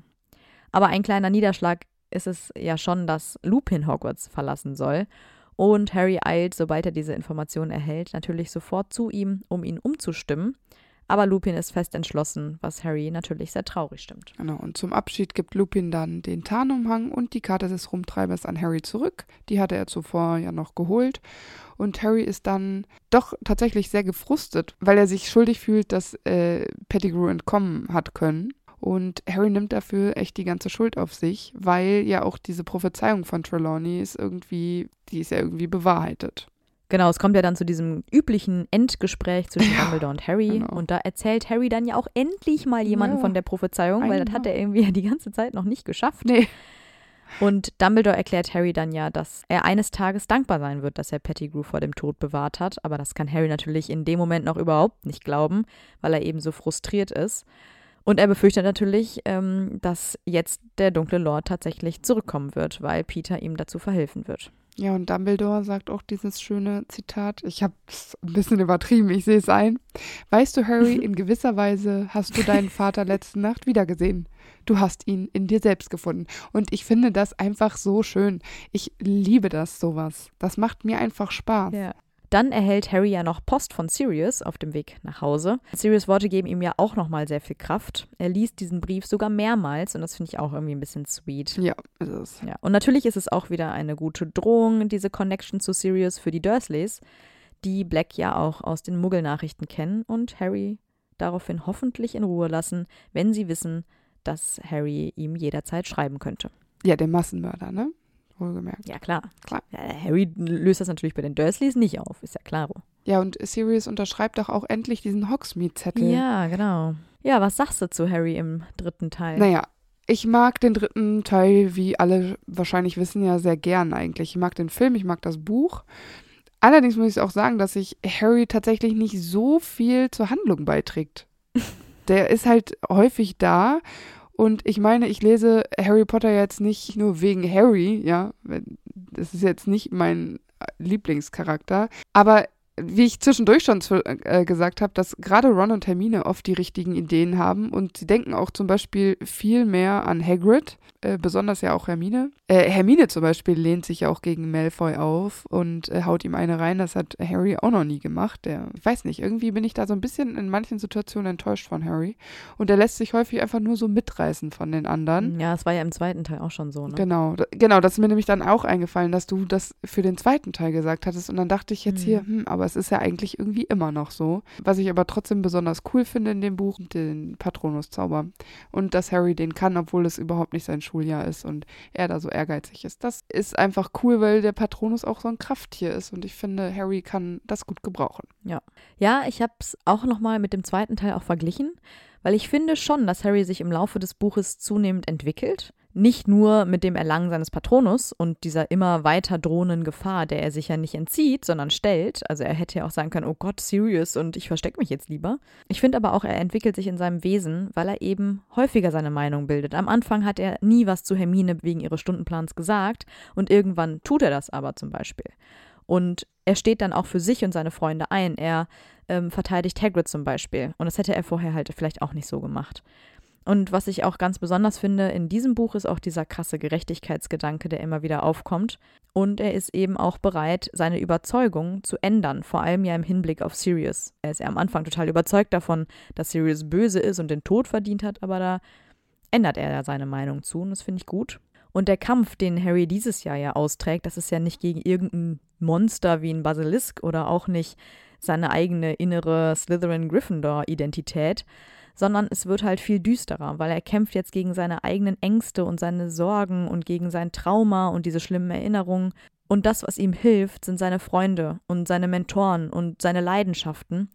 Aber ein kleiner Niederschlag ist es ja schon, dass Lupin Hogwarts verlassen soll. Und Harry eilt, sobald er diese Information erhält, natürlich sofort zu ihm, um ihn umzustimmen. Aber Lupin ist fest entschlossen, was Harry natürlich sehr traurig stimmt. Genau, und zum Abschied gibt Lupin dann den Tarnumhang und die Karte des Rumtreibers an Harry zurück. Die hatte er zuvor ja noch geholt. Und Harry ist dann doch tatsächlich sehr gefrustet, weil er sich schuldig fühlt, dass äh, Pettigrew entkommen hat können. Und Harry nimmt dafür echt die ganze Schuld auf sich, weil ja auch diese Prophezeiung von Trelawney ist irgendwie, die ist ja irgendwie bewahrheitet. Genau, es kommt ja dann zu diesem üblichen Endgespräch zwischen ja, Dumbledore und Harry. Genau. Und da erzählt Harry dann ja auch endlich mal jemanden ja, von der Prophezeiung, weil das hat er irgendwie die ganze Zeit noch nicht geschafft. Nee. Und Dumbledore erklärt Harry dann ja, dass er eines Tages dankbar sein wird, dass er Pettigrew vor dem Tod bewahrt hat. Aber das kann Harry natürlich in dem Moment noch überhaupt nicht glauben, weil er eben so frustriert ist. Und er befürchtet natürlich, ähm, dass jetzt der dunkle Lord tatsächlich zurückkommen wird, weil Peter ihm dazu verhelfen wird. Ja, und Dumbledore sagt auch dieses schöne Zitat. Ich habe es ein bisschen übertrieben, ich sehe es ein. Weißt du, Harry, in gewisser Weise hast du deinen Vater letzte Nacht wiedergesehen. Du hast ihn in dir selbst gefunden. Und ich finde das einfach so schön. Ich liebe das sowas. Das macht mir einfach Spaß. Ja. Dann erhält Harry ja noch Post von Sirius auf dem Weg nach Hause. Sirius Worte geben ihm ja auch nochmal sehr viel Kraft. Er liest diesen Brief sogar mehrmals und das finde ich auch irgendwie ein bisschen sweet. Ja, ist es. Ja. Und natürlich ist es auch wieder eine gute Drohung, diese Connection zu Sirius für die Dursleys, die Black ja auch aus den Muggelnachrichten kennen und Harry daraufhin hoffentlich in Ruhe lassen, wenn sie wissen, dass Harry ihm jederzeit schreiben könnte. Ja, der Massenmörder, ne? Wohlgemerkt. Ja, klar. klar. Ja, Harry löst das natürlich bei den Dursleys nicht auf, ist ja klar. Ja, und Sirius unterschreibt doch auch endlich diesen Hogsmeade-Zettel. Ja, genau. Ja, was sagst du zu Harry im dritten Teil? Naja, ich mag den dritten Teil, wie alle wahrscheinlich wissen, ja sehr gern eigentlich. Ich mag den Film, ich mag das Buch. Allerdings muss ich auch sagen, dass sich Harry tatsächlich nicht so viel zur Handlung beiträgt. Der ist halt häufig da und ich meine, ich lese Harry Potter jetzt nicht nur wegen Harry, ja, das ist jetzt nicht mein Lieblingscharakter, aber wie ich zwischendurch schon äh, gesagt habe, dass gerade Ron und Hermine oft die richtigen Ideen haben und sie denken auch zum Beispiel viel mehr an Hagrid, äh, besonders ja auch Hermine. Äh, Hermine zum Beispiel lehnt sich ja auch gegen Malfoy auf und äh, haut ihm eine rein. Das hat Harry auch noch nie gemacht. Der, ich weiß nicht, irgendwie bin ich da so ein bisschen in manchen Situationen enttäuscht von Harry und er lässt sich häufig einfach nur so mitreißen von den anderen. Ja, es war ja im zweiten Teil auch schon so. Ne? Genau, genau, das ist mir nämlich dann auch eingefallen, dass du das für den zweiten Teil gesagt hattest und dann dachte ich jetzt mhm. hier, hm, aber es ist ja eigentlich irgendwie immer noch so. Was ich aber trotzdem besonders cool finde in dem Buch, den Patronus-Zauber. Und dass Harry den kann, obwohl es überhaupt nicht sein Schuljahr ist und er da so ehrgeizig ist. Das ist einfach cool, weil der Patronus auch so ein Krafttier ist und ich finde, Harry kann das gut gebrauchen. Ja. Ja, ich habe es auch nochmal mit dem zweiten Teil auch verglichen, weil ich finde schon, dass Harry sich im Laufe des Buches zunehmend entwickelt nicht nur mit dem Erlangen seines Patronus und dieser immer weiter drohenden Gefahr, der er sich ja nicht entzieht, sondern stellt. Also er hätte ja auch sagen können, oh Gott, serious und ich verstecke mich jetzt lieber. Ich finde aber auch, er entwickelt sich in seinem Wesen, weil er eben häufiger seine Meinung bildet. Am Anfang hat er nie was zu Hermine wegen ihres Stundenplans gesagt und irgendwann tut er das aber zum Beispiel. Und er steht dann auch für sich und seine Freunde ein. Er ähm, verteidigt Hagrid zum Beispiel. Und das hätte er vorher halt vielleicht auch nicht so gemacht. Und was ich auch ganz besonders finde in diesem Buch ist auch dieser krasse Gerechtigkeitsgedanke, der immer wieder aufkommt. Und er ist eben auch bereit, seine Überzeugung zu ändern, vor allem ja im Hinblick auf Sirius. Er ist ja am Anfang total überzeugt davon, dass Sirius böse ist und den Tod verdient hat, aber da ändert er ja seine Meinung zu und das finde ich gut. Und der Kampf, den Harry dieses Jahr ja austrägt, das ist ja nicht gegen irgendein Monster wie ein Basilisk oder auch nicht seine eigene innere Slytherin-Gryffindor-Identität, sondern es wird halt viel düsterer, weil er kämpft jetzt gegen seine eigenen Ängste und seine Sorgen und gegen sein Trauma und diese schlimmen Erinnerungen. Und das, was ihm hilft, sind seine Freunde und seine Mentoren und seine Leidenschaften.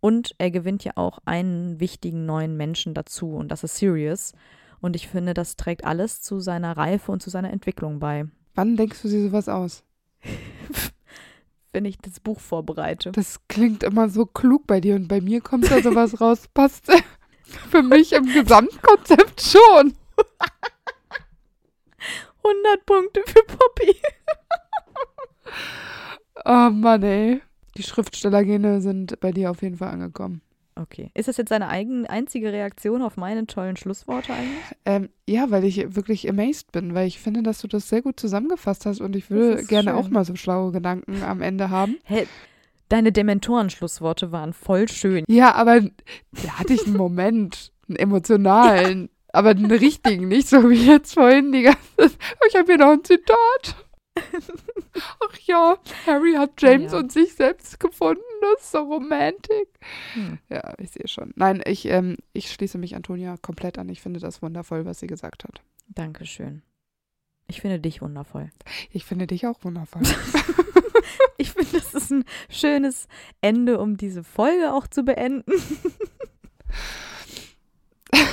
Und er gewinnt ja auch einen wichtigen neuen Menschen dazu, und das ist Sirius. Und ich finde, das trägt alles zu seiner Reife und zu seiner Entwicklung bei. Wann denkst du dir sowas aus? Wenn ich das Buch vorbereite. Das klingt immer so klug bei dir und bei mir kommt da sowas raus. Passt. Für mich im Gesamtkonzept schon. 100 Punkte für Poppy. oh Mann, ey. Die Schriftstellergene sind bei dir auf jeden Fall angekommen. Okay. Ist das jetzt deine eigen, einzige Reaktion auf meine tollen Schlussworte eigentlich? Ähm, ja, weil ich wirklich amazed bin, weil ich finde, dass du das sehr gut zusammengefasst hast und ich würde gerne schön. auch mal so schlaue Gedanken am Ende haben. Hey, Deine Dementoren-Schlussworte waren voll schön. Ja, aber da hatte ich einen Moment, einen emotionalen, ja. aber einen richtigen, nicht so wie jetzt vorhin die ganze Ich habe hier noch ein Zitat. Ach ja, Harry hat James ja. und sich selbst gefunden. Das ist so romantisch. Hm. Ja, ich sehe schon. Nein, ich, ähm, ich schließe mich Antonia komplett an. Ich finde das wundervoll, was sie gesagt hat. Dankeschön. Ich finde dich wundervoll. Ich finde dich auch wundervoll. ich finde, das ist ein schönes Ende, um diese Folge auch zu beenden.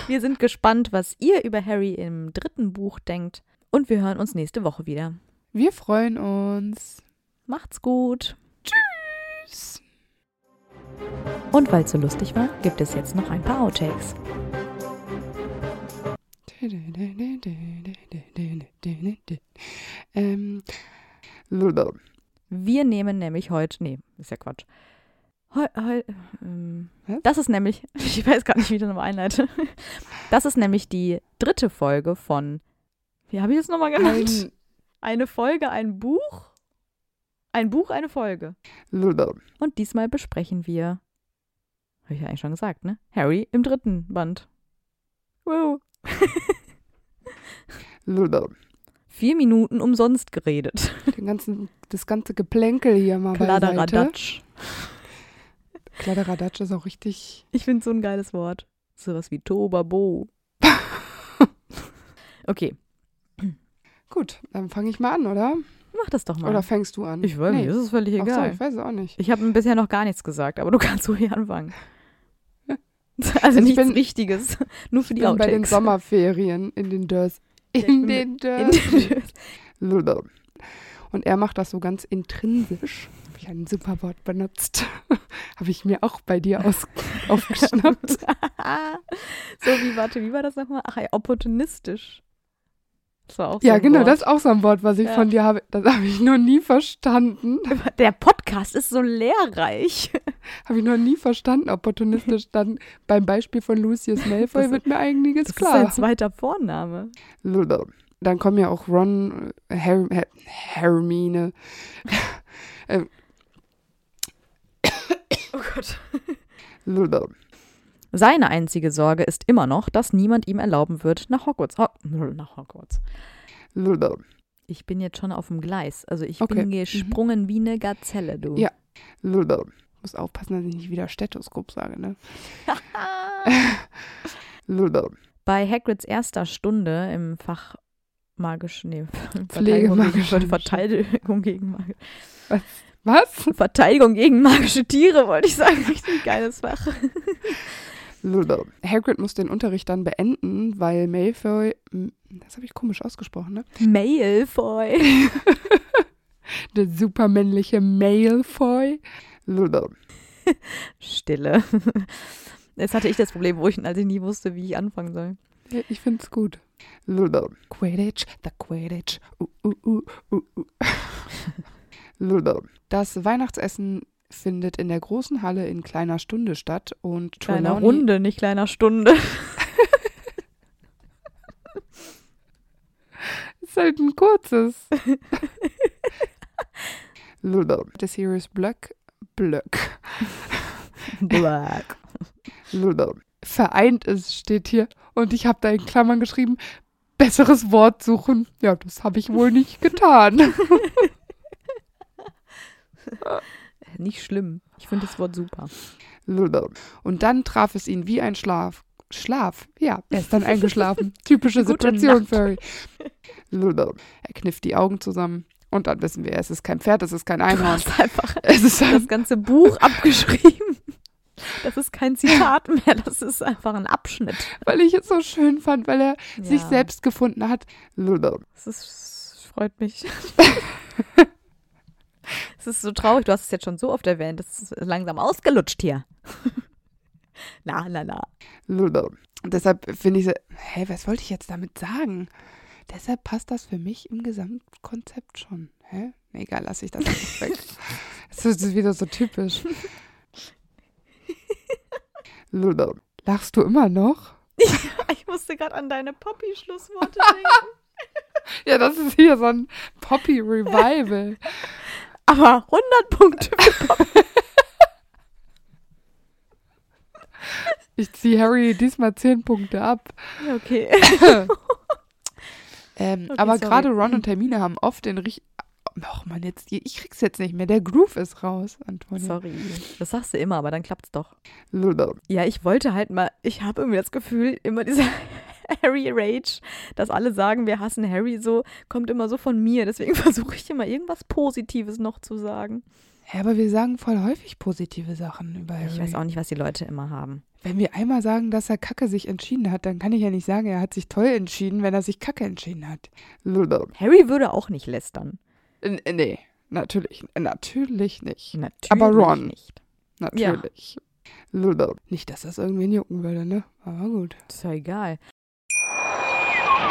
wir sind gespannt, was ihr über Harry im dritten Buch denkt. Und wir hören uns nächste Woche wieder. Wir freuen uns. Macht's gut. Tschüss. Und weil es so lustig war, gibt es jetzt noch ein paar Outtakes. Ähm, wir nehmen nämlich heute, nee, ist ja Quatsch. Heu, heu, ähm, das ist nämlich, ich weiß gar nicht, wie ich das nochmal einleite. Das ist nämlich die dritte Folge von, wie habe ich das nochmal genannt? Ein, eine Folge, ein Buch? Ein Buch, eine Folge. Und diesmal besprechen wir, habe ich ja eigentlich schon gesagt, ne? Harry im dritten Band. Wow. Vier Minuten umsonst geredet. Den ganzen, das ganze Geplänkel hier mal Kladderadatsch. Kladderadatsch ist auch richtig. Ich finde so ein geiles Wort. Sowas wie Tobabo. okay. Gut, dann fange ich mal an, oder? Mach das doch mal. Oder fängst du an? ich weiß Nee. nicht, ist völlig Ach so, egal. ich weiß es auch nicht. Ich habe bisher noch gar nichts gesagt, aber du kannst ruhig anfangen. Also Ich nichts bin- Richtiges. Nur für die Ich bin bei den Outtakes. Sommerferien in den Dörrs. In den den Und er macht das so ganz intrinsisch. Habe ich ein super Wort benutzt. Habe ich mir auch bei dir aus aufgeschnappt. so wie, warte, wie war das nochmal? Ach ja, opportunistisch. Das war auch so Ja, ein genau, Wort. das ist auch so ein Wort, was ich Ja. von dir habe. Das habe ich noch nie verstanden. Der Podcast ist so lehrreich. Habe ich noch nie verstanden. Opportunistisch dann beim Beispiel von Lucius Malfoy Das- wird mir einiges Das ist klar. sein zweiter Vorname. Dann kommen ja auch Ron, Her Her Hermine. ähm, Oh Gott. Seine einzige Sorge ist immer noch, dass niemand ihm erlauben wird, nach Hogwarts. Ho nach Hogwarts. Ich bin jetzt schon auf dem Gleis. Also ich Okay. bin gesprungen wie eine Gazelle, du. Ja. Muss aufpassen, dass ich nicht wieder Stethoskop sage, ne? Bei Hagrids erster Stunde im Fach magische, nee, Verteidigung gegen, Verteidigung gegen, mag- Was? Verteidigung gegen magische Tiere, wollte ich sagen. Richtig geiles Fach. Hagrid muss den Unterricht dann beenden, weil Malfoy, das habe ich komisch ausgesprochen, ne? Malfoy. Der supermännliche Malfoy. Stille. Jetzt hatte ich das Problem, wo ich, als ich nie wusste, wie ich anfangen soll. Ja, Ich finde es gut. Quidditch, the Quidditch. Uh, uh, uh, uh, uh. Das Weihnachtsessen findet in der großen Halle in kleiner Stunde statt und Kleiner Trelawney- Runde, nicht kleiner Stunde. ist halt ein kurzes. Der Sirius Black Black Black. vereint ist, steht hier. Und ich habe da in Klammern geschrieben, besseres Wort suchen. Ja, das habe ich wohl nicht getan. Nicht schlimm. Ich finde das Wort super. Und dann traf es ihn wie ein Schlaf. Schlaf, ja, er ist dann eingeschlafen. Typische Situation Harry. Er knifft die Augen zusammen. Und dann wissen wir, es ist kein Pferd, es ist kein Du Einhorn. hast einfach Es ist das ganze Buch abgeschrieben. Das ist kein Zitat mehr, das ist einfach ein Abschnitt. weil ich es so schön fand, weil er sich Ja. selbst gefunden hat. Das, ist, das freut mich. Es ist so traurig, du hast es jetzt schon so oft erwähnt. Das ist langsam ausgelutscht hier. Na, na, na. Und deshalb finde ich so, hä, was wollte ich jetzt damit sagen? Deshalb passt das für mich im Gesamtkonzept schon. Hä? Egal, lasse ich das einfach weg. Das ist wieder so typisch. Lachst du immer noch? Ich musste gerade an deine Poppy-Schlussworte denken. Ja, das ist hier so ein Poppy Revival. Aber 100 Punkte für Poppy. Ich ziehe Harry diesmal 10 Punkte ab. Okay. Ähm, Okay, aber gerade Ron und Hermine haben oft den richtig. Och man, jetzt, ich krieg's jetzt nicht mehr. Der Groove ist raus, Antonia. Sorry. Das sagst du immer, aber dann klappt's doch. Ja, ich wollte halt mal, ich habe irgendwie das Gefühl, immer dieser Harry Rage, dass alle sagen, wir hassen Harry so, kommt immer so von mir. Deswegen versuche ich immer irgendwas Positives noch zu sagen. Ja, aber wir sagen voll häufig positive Sachen über Harry. Ich weiß auch nicht, was die Leute immer haben. Wenn wir einmal sagen, dass er Kacke sich entschieden hat, dann kann ich ja nicht sagen, er hat sich toll entschieden, wenn er sich Kacke entschieden hat. Harry würde auch nicht lästern. N nee, natürlich, natürlich nicht. Natürlich Aber Ron. nicht. Natürlich. Nicht, dass das irgendwen jucken würde, ne? Aber gut. Ist ja egal.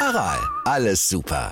Aral, alles super.